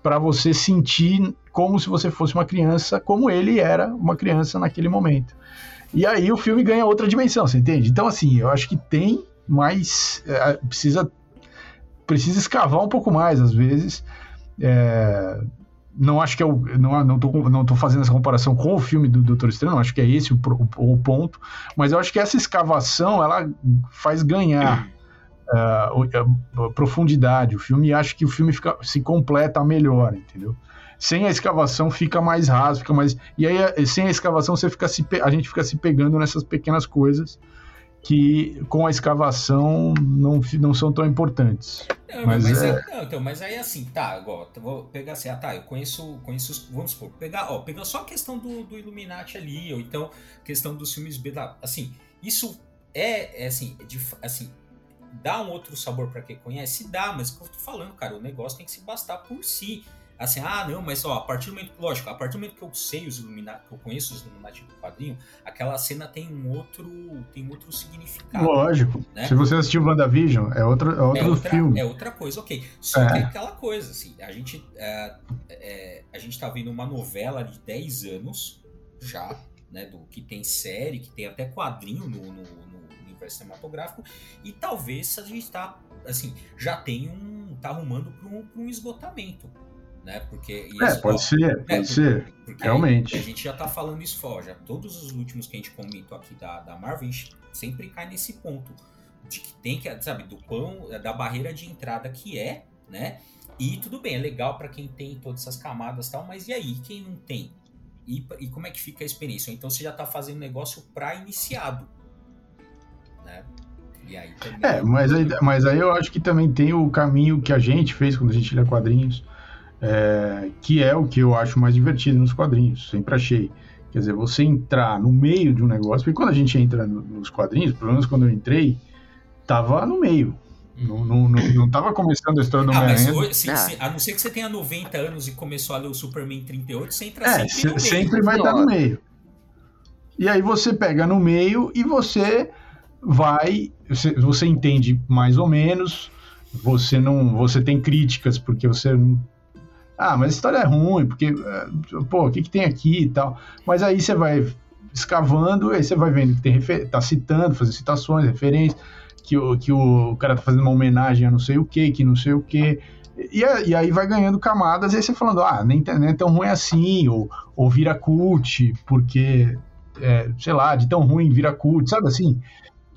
para você sentir como se você fosse uma criança, como ele era uma criança naquele momento. E aí o filme ganha outra dimensão, você entende? Então, assim, eu acho que tem mais. É, precisa precisa escavar um pouco mais, às vezes. É, não acho que é o. Não, não, tô, não tô fazendo essa comparação com o filme do Doutor Estranho, acho que é esse o, o, o ponto, mas eu acho que essa escavação ela faz ganhar uh, profundidade o filme e acho que o filme fica, se completa melhor, entendeu? Sem a escavação fica mais raso, fica mais. E aí, sem a escavação, você fica se, a gente fica se pegando nessas pequenas coisas que com a escavação não, não são tão importantes. Não, mas, mas, é... é... não, então, mas aí assim, tá, agora, vou pegar assim, ah, tá, eu conheço, conheço, vamos supor, pegar, ó, pegar só a questão do, do Illuminati ali, ou então questão dos filmes B, assim, isso é, é assim, é de, assim, dá um outro sabor para quem conhece? Dá, mas o que eu tô falando, cara, o negócio tem que se bastar por si assim, ah, não, mas ó, a partir do momento, lógico, a partir do momento que eu sei os Illuminati, que eu conheço os Illuminati do quadrinho, aquela cena tem um outro, tem outro significado. Lógico. Né? Se você assistiu WandaVision, é outro, é outro é outra, filme. É outra coisa, ok. Só é. que é aquela coisa, assim, a gente, é, é, a gente tá vendo uma novela de 10 anos já, né, do que tem série, que tem até quadrinho no, no, no universo cinematográfico, e talvez a gente tá, assim, já tem um, tá arrumando para um, um esgotamento né? Porque é, isso, pode ó, ser, é, pode ser, porque realmente. A gente já tá falando isso fora, já todos os últimos que a gente comentou aqui da, da Marvel, a gente sempre cai nesse ponto de que tem que, sabe, do pão, da barreira de entrada que é, né? E tudo bem, é legal para quem tem todas essas camadas e tal, mas e aí, quem não tem? E, e como é que fica a experiência? Então você já tá fazendo negócio para iniciado, né? E aí. É, mas aí, mas aí eu acho que também tem o caminho que a gente fez quando a gente lê quadrinhos, é, que é o que eu acho mais divertido nos quadrinhos, sempre achei. Quer dizer, você entrar no meio de um negócio, porque quando a gente entra no, nos quadrinhos, pelo menos quando eu entrei, tava no meio. Não, não, não, não tava começando a história do ah, Homem-Aranha. Ah. A não ser que você tenha 90 anos e começou a ler o Superman 38, você entra é, sempre no meio. Sempre vai estar no meio. E aí você pega no meio e você vai. Você, você entende mais ou menos. Você não. Você tem críticas porque você ah, mas a história é ruim, porque, eh, pô, o que, que tem aqui e tal. Mas aí você vai escavando, aí você vai vendo que tem tá citando, fazendo citações, referências, que o, que o cara tá fazendo uma homenagem a não sei o que, que não sei o que. E, aí vai ganhando camadas, e aí você falando, ah, nem, nem é tão ruim assim, ou, ou vira cult, porque, é, sei lá, de tão ruim vira cult, sabe assim?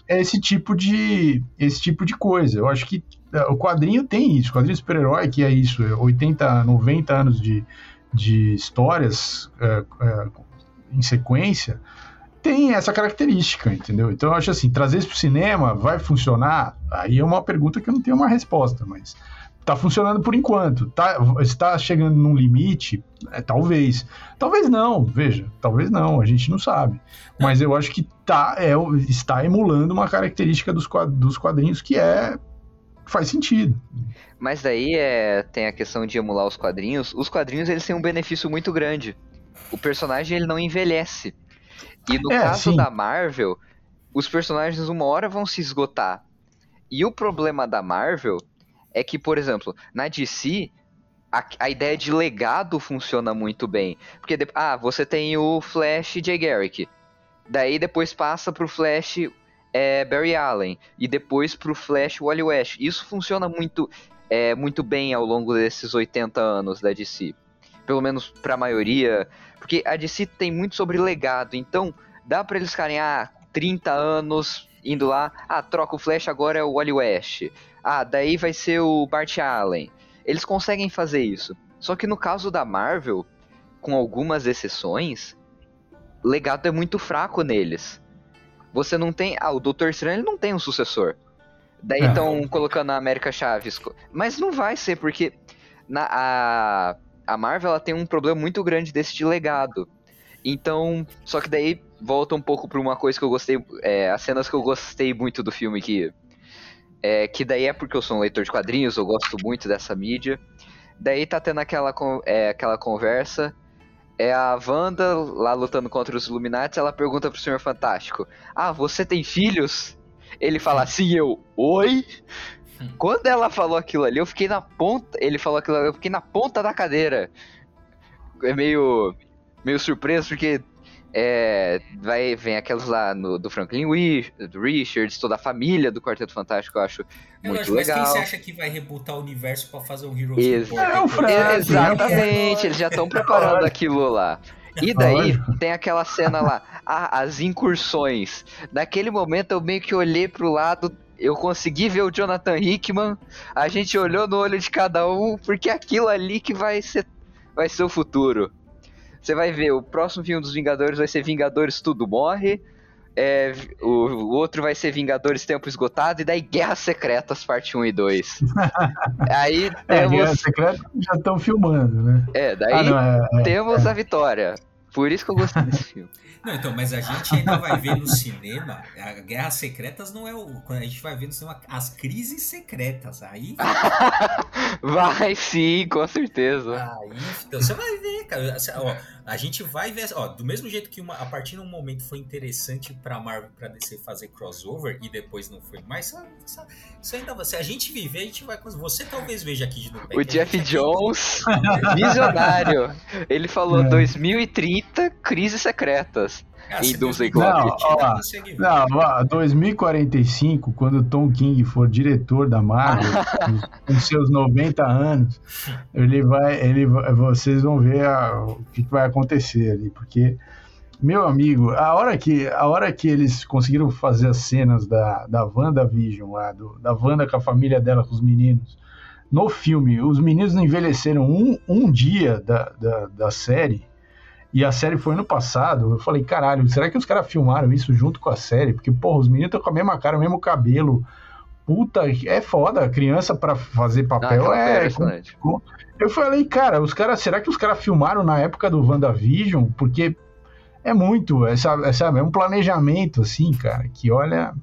É esse tipo de, esse tipo de coisa. Eu acho que o quadrinho tem isso, o quadrinho super-herói, que é isso, 80, é 90 anos de, de histórias é, é, em sequência, tem essa característica, entendeu? Então eu acho assim, trazer isso pro cinema vai funcionar? Aí é uma pergunta que eu não tenho uma resposta, mas tá funcionando por enquanto. Tá, está chegando num limite? É, talvez. Talvez não, veja, talvez não, a gente não sabe. Mas eu acho que tá, é, está emulando uma característica dos quadrinhos que é faz sentido. Mas daí é, tem a questão de emular os quadrinhos. Os quadrinhos eles têm um benefício muito grande. O personagem ele não envelhece. E no É, caso sim. da Marvel, os personagens uma hora vão se esgotar. E o problema da Marvel é que, por exemplo, na DC, a, a ideia de legado funciona muito bem. Porque, de- ah, você tem o Flash Jay Garrick. Daí depois passa pro Flash é, Barry Allen. E depois pro Flash Wally West. Isso funciona muito, é, muito bem ao longo desses 80 anos da DC. Pelo menos pra maioria. Porque a DC tem muito sobre legado. Então, dá pra eles ficarem, ah, 30 anos indo lá. Ah, troca o Flash, agora é o Wally West. Ah, daí vai ser o Bart Allen. Eles conseguem fazer isso. Só que no caso da Marvel, com algumas exceções, legado é muito fraco neles. Você não tem. Ah, o Doutor Estranho ele não tem um sucessor. Daí É. estão colocando a América Chaves. Mas não vai ser, porque na, a, a Marvel ela tem um problema muito grande desse de legado. Então, só que daí volta um pouco pra uma coisa que eu gostei. É, as cenas que eu gostei muito do filme que. É, que daí é porque eu sou um leitor de quadrinhos, eu gosto muito dessa mídia. Daí tá tendo aquela, é, aquela conversa. É a Wanda lá lutando contra os Illuminati, ela pergunta pro Senhor Fantástico: Ah, você tem filhos? Ele fala assim, eu, oi? Quando ela falou aquilo ali, eu fiquei na ponta. Ele falou aquilo ali, eu fiquei na ponta da cadeira. É meio. meio surpreso, porque. É, vai, vem aqueles lá no, do Franklin do Richards, toda a família do Quarteto Fantástico, eu acho É muito lógico, mas quem legal. você acha que vai rebutar o universo pra fazer um Heroes Ex-? É, o depois? Fred, Exatamente, eles já estão preparando aquilo lá. E daí tem aquela cena lá, ah, as incursões. Naquele momento eu meio que olhei pro lado, eu consegui ver o Jonathan Hickman, a gente olhou no olho de cada um, porque é aquilo ali que vai ser, vai ser o futuro. Você vai ver, o próximo filme dos Vingadores vai ser Vingadores Tudo Morre, é, o, o outro vai ser Vingadores Tempo Esgotado, e daí Guerras Secretas, parte 1 e 2. Aí É, temos. Secreta já estão filmando, né? É, daí Ah, não, é, é. temos a vitória. Por isso que eu gostei desse filme. Não, então, mas a gente ainda vai ver no cinema. A Guerras Secretas não é o. Quando a gente vai ver no cinema as crises secretas. Aí. Vai sim, com certeza. Aí, então, você vai ver, cara. Ó, a gente vai ver. Ó, do mesmo jeito que uma, a partir de um momento foi interessante pra Marvel pra DC fazer crossover e depois não foi mais. Isso, ainda. Se a gente viver, a gente vai. Você talvez veja aqui de novo. O Jeff Jones, visionário. Ele falou É. 2030, crises secretas. em Doomsday Clock. Não, ó, Não, ó, 2045, quando o Tom King for diretor da Marvel, com seus 90 anos, ele vai, ele, vocês vão ver a- o que que vai acontecer ali, porque meu amigo, a hora que, a hora que eles conseguiram fazer as cenas da, da WandaVision lá, do, da Wanda com a família dela, com os meninos, no filme, os meninos não envelheceram um, um dia da, da, da série, e a série foi no passado. Eu falei, caralho, será que os caras filmaram isso junto com a série? Porque, porra, os meninos estão com a mesma cara, o mesmo cabelo. Puta, é foda. Criança pra fazer papel é. impressionante. Eu falei, cara, os caras, será que os caras filmaram na época do WandaVision? Porque é muito, é, sabe, é, sabe, é um planejamento, assim, cara, que olha.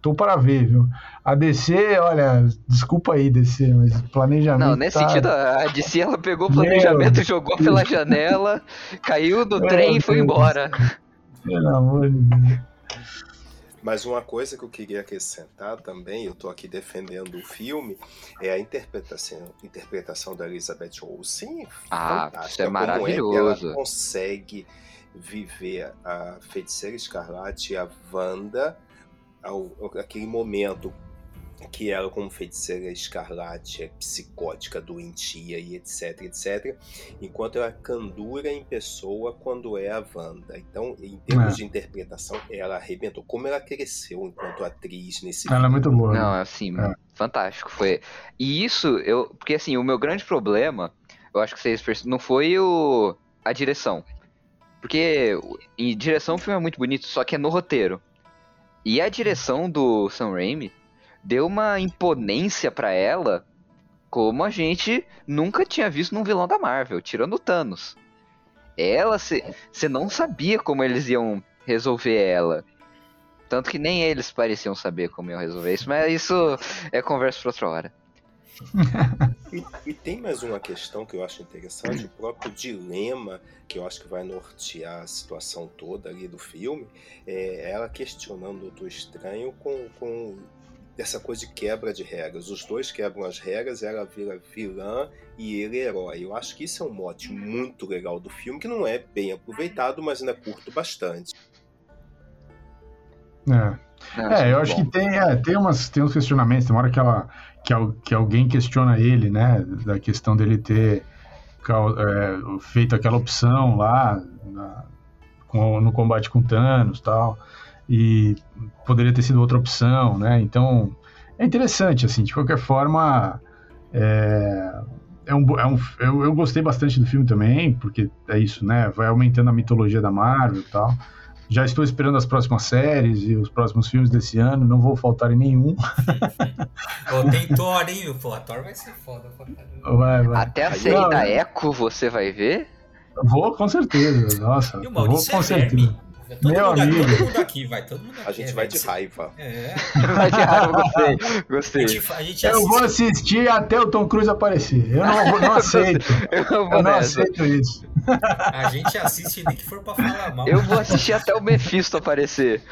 Tô para ver, viu? A DC, olha, desculpa aí, DC, mas planejamento. Não, nesse tá- sentido, a DC ela pegou o Meu planejamento, jogou pela janela, caiu do Meu trem e foi Deus. embora. Pelo amor de Deus. Mas uma coisa que eu queria acrescentar também, eu estou aqui defendendo o filme, é a interpretação, interpretação da Elizabeth Olsen. Ah, fantástica. isso é Como que maravilhoso. ela consegue viver a Feiticeira Escarlate e a Wanda, ao, aquele momento que ela, como feiticeira escarlate, é psicótica, doentia e etc, etc, enquanto ela é candura em pessoa quando é a Wanda. Então, em termos É. de interpretação, ela arrebentou. Como ela cresceu enquanto atriz nesse Ela é muito boa. Não, assim, É. fantástico. Foi. E isso, eu. Porque assim, o meu grande problema, eu acho que vocês perce- não foi o. a direção. Porque em direção o filme é muito bonito, só que é no roteiro. E a direção do Sam Raimi deu uma imponência pra ela como a gente nunca tinha visto num vilão da Marvel, tirando o Thanos. Ela, você não sabia como eles iam resolver ela. Tanto que nem eles pareciam saber como iam resolver isso, mas isso é conversa para outra hora. e, e, tem mais uma questão que eu acho interessante, o próprio dilema que eu acho que vai nortear a situação toda ali do filme, é ela questionando o Doutor Estranho com, com essa coisa de quebra de regras. Os dois quebram as regras, ela vira vilã e ele herói. Eu acho que isso é um mote muito legal do filme, que não é bem aproveitado, mas ainda curto bastante. É, é eu acho bom. que tem, é, tem, umas, tem uns questionamentos, tem uma hora que, ela, que, que alguém questiona ele, né, da questão dele ter é, feito aquela opção lá na, com, no combate com Thanos tal e poderia ter sido outra opção, né? Então é interessante, assim, de qualquer forma. É, é um, é um, eu, eu gostei bastante do filme também, porque é isso, né? Vai aumentando a mitologia da Marvel e tal. Já estou esperando as próximas séries e os próximos filmes desse ano, não vou faltar em nenhum. oh, tem Thor, hein? Pô, a Thor vai ser foda Vai, vai. Até a série da Echo você vai ver? Vou, com certeza. Nossa, vou com é certeza. Verme. Todo Meu mundo, amigo. Todo mundo aqui vai, todo mundo aqui. A gente é, vai de raiva. É. vai de raiva, gostei. Gostei. A gente, a gente eu vou assistir até o Tom Cruise aparecer. Eu não, não aceito. eu, eu não aceito isso. A gente assiste nem que for pra falar mal. Eu vou assistir até o Mephisto aparecer.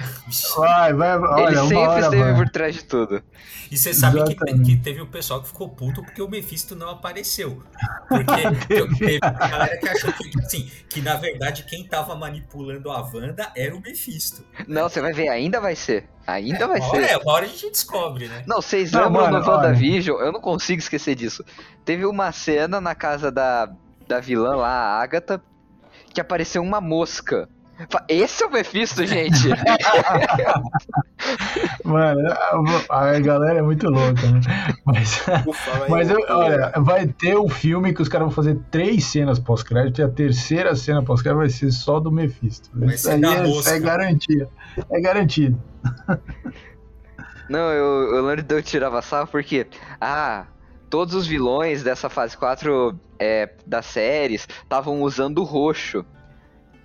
Vai, vai, olha, Ele sempre esteve vai. por trás de tudo. E você sabe que, que, teve o pessoal que ficou puto porque o Mephisto não apareceu. Porque teve a galera que achou que, assim, que na verdade quem tava manipulando a Wanda era o Mephisto. Não, você vai ver, ainda vai ser. Ainda é, vai ser. É, uma hora a gente descobre, né? Não, vocês lembram no WandaVision? Eu não consigo esquecer disso. Teve uma cena na casa da, da vilã lá, a Agatha, que apareceu uma mosca. Esse é o Mephisto, gente. Mano, a galera é muito louca, né? Mas, mas eu, olha, vai ter um filme que os caras vão fazer três cenas pós-crédito e a terceira cena pós-crédito vai ser só do Mephisto. Isso aí é, é garantia. É garantido. Não, eu, eu lembro de eu tirava sarro porque, ah, todos os vilões dessa fase 4 é, das séries estavam usando roxo.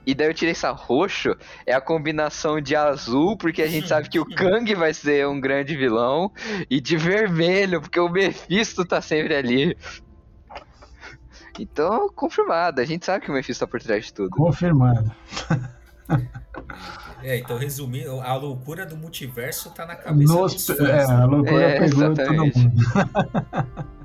E daí eu tirei essa roxo, é a combinação de azul, porque a gente sabe que o Kang vai ser um grande vilão, e de vermelho, porque o Mephisto tá sempre ali. Então, confirmado, a gente sabe que o Mephisto tá por trás de tudo. Confirmado. É, então resumindo, a loucura do multiverso tá na cabeça Nos, dos fãs. É, a loucura é, pegou exatamente. todo mundo.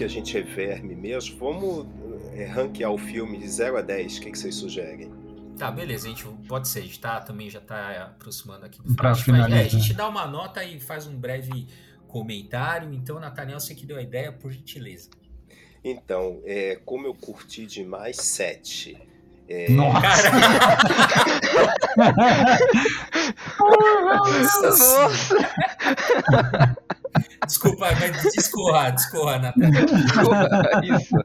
que a gente é verme mesmo, vamos é, ranquear o filme de 0 a 10. O que, que vocês sugerem? Tá, beleza, a gente pode ser, a gente tá, também já tá aproximando aqui do final. É, a gente dá uma nota e faz um breve comentário. Então, Nathaniel, você que deu a ideia, por gentileza. Então, é, como eu curti demais, 7. É... Nossa! Nossa! Desculpa, mas discorra, discorra, Nathaniel. isso.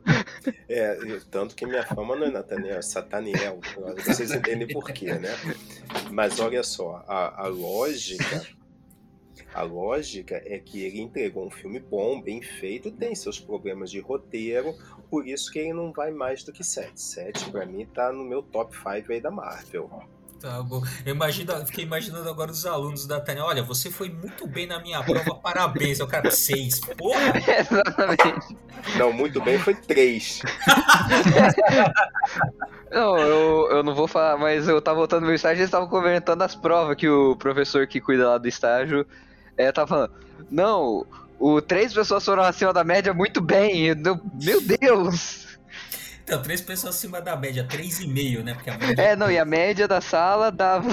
É, tanto que minha fama não é Nathaniel, é Sataniel. Vocês entendem por quê, né? Mas olha só, a, a lógica a lógica é que ele entregou um filme bom, bem feito, tem seus problemas de roteiro, por isso que ele não vai mais do que 7. 7 para mim tá no meu top 5 aí da Marvel. Tá bom. Eu imagino, fiquei imaginando agora os alunos da Tânia. Olha, você foi muito bem na minha prova, parabéns. Eu quero seis. Porra! Exatamente. Não, muito bem foi três. não, eu, eu não vou falar, mas eu tava voltando no meu estágio e eles estavam comentando as provas que o professor que cuida lá do estágio é, tava falando. Não, o três pessoas foram acima da média muito bem. Eu, meu Deus! Então, três pessoas acima da média, três e meio, né? Porque a média... É, não, e a média da sala dava,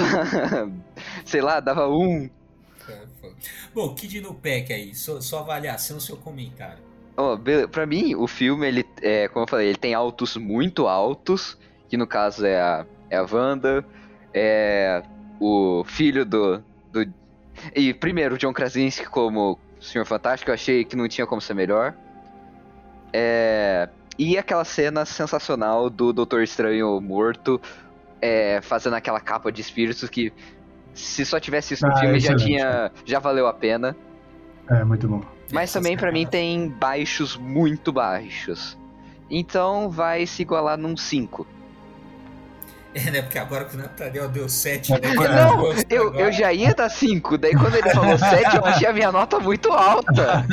sei lá, dava um. É, Bom, Kid no Pack aí, sua, sua avaliação, seu comentário. Oh, pra mim, o filme, ele, é, como eu falei, ele tem altos muito altos, que no caso é a, é a Wanda, é o filho do, do... E primeiro, o John Krasinski como Senhor Fantástico, eu achei que não tinha como ser melhor. É... E aquela cena sensacional do Doutor Estranho morto, é, fazendo aquela capa de espíritos que se só tivesse isso no ah, filme já tinha. já valeu a pena. É, muito bom. Mas também para mim tem baixos muito baixos. Então vai se igualar num 5. É, né? Porque agora que o Nathaniel deu 7, né? Não, eu, eu já ia dar 5. Daí quando ele falou 7, eu achei a minha nota muito alta.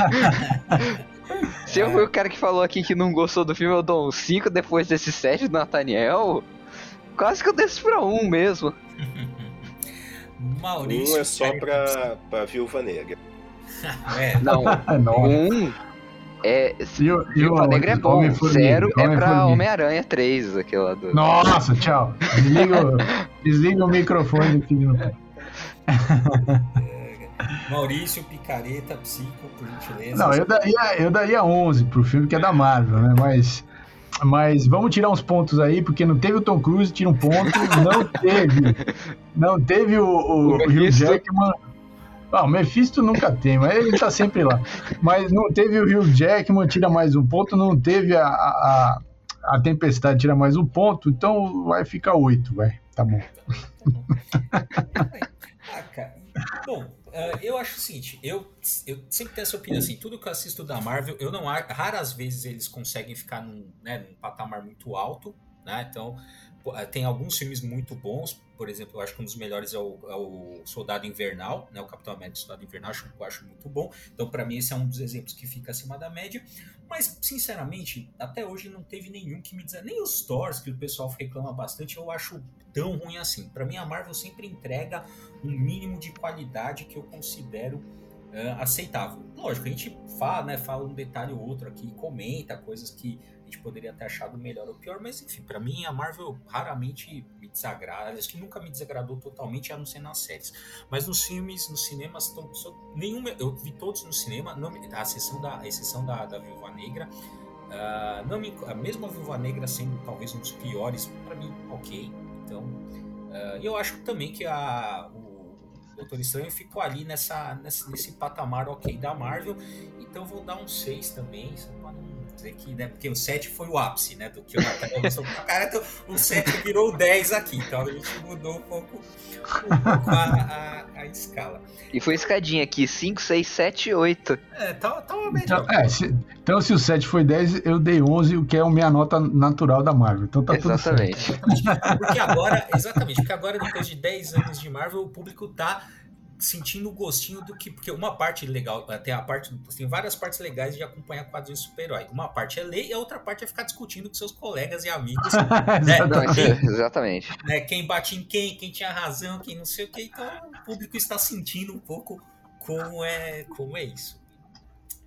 Se eu fui o cara que falou aqui que não gostou do filme, eu dou um 5 depois desse 7 do Nathaniel. Quase que eu desço pra 1 um mesmo. Maurício. Um é só pra, pra Viúva Negra. é. Não, um é. Viúva Negra é bom. Zero é pra Homem-Aranha 3, aquele lá do. Nossa, tchau. Desliga, desliga o microfone aqui. Maurício, Picareta, Psico, por gentileza. Não, eu daria, eu daria 11 pro filme que é da Marvel, né? Mas, mas vamos tirar uns pontos aí, porque não teve o Tom Cruise, tira um ponto. Não teve. Não teve o, o, o Hugh Jackman. Ah, o Mephisto nunca tem, mas ele tá sempre lá. Mas não teve o Hugh Jackman, tira mais um ponto. Não teve a, a, a Tempestade, tira mais um ponto. Então vai ficar oito, vai. Tá bom. ah, cara. Bom, Uh, eu acho o seguinte, eu, eu sempre tenho essa opinião assim, tudo que eu assisto da Marvel, eu não raras vezes eles conseguem ficar num, né, num patamar muito alto, né? Então, eh, tem alguns filmes muito bons, por exemplo, eu acho que um dos melhores é o, é o Soldado Invernal, né? O Capitão América Soldado Invernal, acho, eu acho muito bom. Então, para mim, esse é um dos exemplos que fica acima da média. Mas, sinceramente, até hoje não teve nenhum que me diz. Nem os Thors, que o pessoal reclama bastante, eu acho tão ruim assim. Para mim, a Marvel sempre entrega um mínimo de qualidade que eu considero uh, aceitável. Lógico, a gente fala, né, fala um detalhe ou outro aqui, comenta coisas que a gente poderia ter achado melhor ou pior, mas enfim, para mim a Marvel raramente me desagrada, acho que nunca me desagradou totalmente, a não ser nas séries. Mas nos filmes, nos cinemas, tão, só, eu vi todos no cinema, não, a exceção da, a exceção da, da Viúva Negra. Uh, não me, a mesma Viúva Negra sendo talvez um dos piores, para mim, ok. Então, uh, eu acho também que a, o Doutor Estranho ficou ali nessa, nesse, nesse patamar ok da Marvel. Então, vou dar um 6 também, só para não dizer que, né, porque o 7 foi o ápice, né, do que o Nathaniel gostou pra cara, então o 7 virou o 10 aqui, então a gente mudou um pouco, um pouco a, a, a, escala. E foi escadinha aqui, 5, 6, 7, 8. É, tá, tá uma melhor. Então, é, se, então se o 7 foi 10, eu dei 11, o que é a minha nota natural da Marvel, então tá exatamente. tudo certo. Porque agora, exatamente, porque agora depois de 10 anos de Marvel, o público tá sentindo o gostinho do que. Porque uma parte legal, tem a parte. Tem várias partes legais de acompanhar quadrinhos de super-herói. Uma parte é ler e a outra parte é ficar discutindo com seus colegas e amigos. né? Não, quem, exatamente. Né? Quem bate em quem, quem tinha razão, quem não sei o que. Então o público está sentindo um pouco como é, como é isso.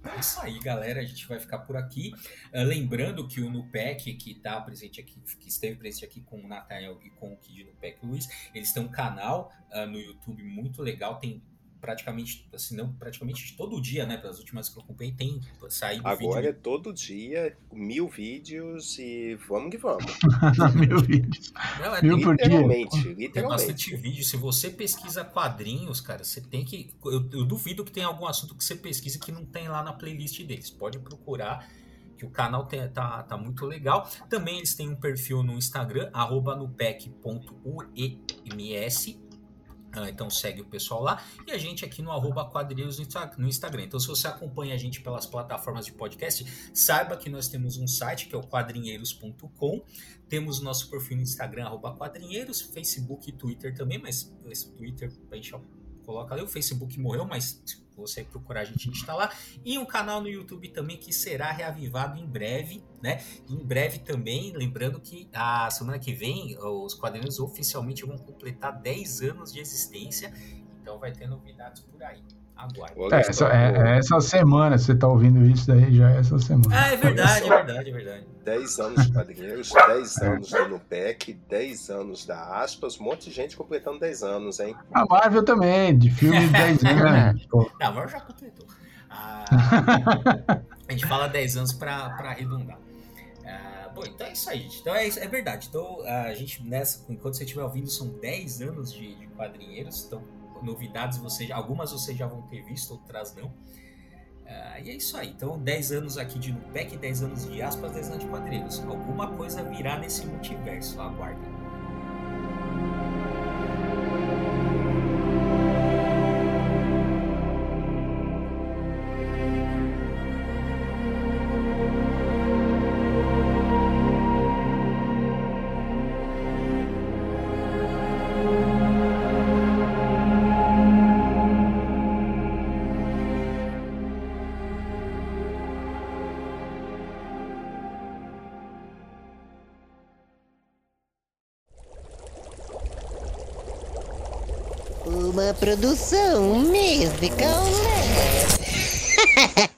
É isso aí, galera. A gente vai ficar por aqui. Uh, lembrando que o Nupec, que está presente aqui, que esteve presente aqui com o Nathaniel e com o Kid Nupec Luiz, eles têm um canal uh, no YouTube muito legal. Tem praticamente, assim, não, praticamente todo dia, né? Pelas últimas que eu acompanhei, tem saído Agora vídeo. é todo dia, mil vídeos e vamos que vamos. mil vídeos. Não, é mil por literalmente, dia. literalmente. Tem bastante vídeo. Se você pesquisa quadrinhos, cara, você tem que. Eu, eu duvido que tenha algum assunto que você pesquise que não tem lá na playlist deles. Pode procurar que o canal tem, tá, tá muito legal. Também eles têm um perfil no Instagram, arroba nupec.uems, ah, então segue o pessoal lá. E a gente aqui no arroba quadrilhos no Instagram. Então, se você acompanha a gente pelas plataformas de podcast, saiba que nós temos um site que é o quadrinheiros.com. Temos nosso perfil no Instagram, arroba quadrinheiros, Facebook e Twitter também, mas esse Twitter a gente coloca ali. O Facebook morreu, mas você procurar a gente, está lá. E um canal no YouTube também que será reavivado em breve, né? Em breve também, lembrando que a semana que vem os quadrinhos oficialmente vão completar 10 anos de existência, então vai ter novidades por aí. É, essa, é, é, essa semana, você tá ouvindo isso daí, já é essa semana. Ah, é verdade, é verdade, é verdade. 10 anos de quadrinhos, 10 anos do Nupec, 10 anos da Aspas, um monte de gente completando 10 anos, hein? A Marvel também, de filme de 10 anos. Não, a Marvel já completou. Ah, A gente fala 10 anos para arredondar. Uh, bom, então é isso aí, gente. Então é, é verdade. Então a gente, nessa, enquanto você estiver ouvindo, são 10 anos de, de quadrinheiros. Então, novidades, você, algumas vocês já vão ter visto, outras não. Uh, e é isso aí. Então, 10 anos aqui de Nupec, 10 anos de aspas, 10 anos de quadrinhos. Alguma coisa virá nesse multiverso, aguardem. Produção musical.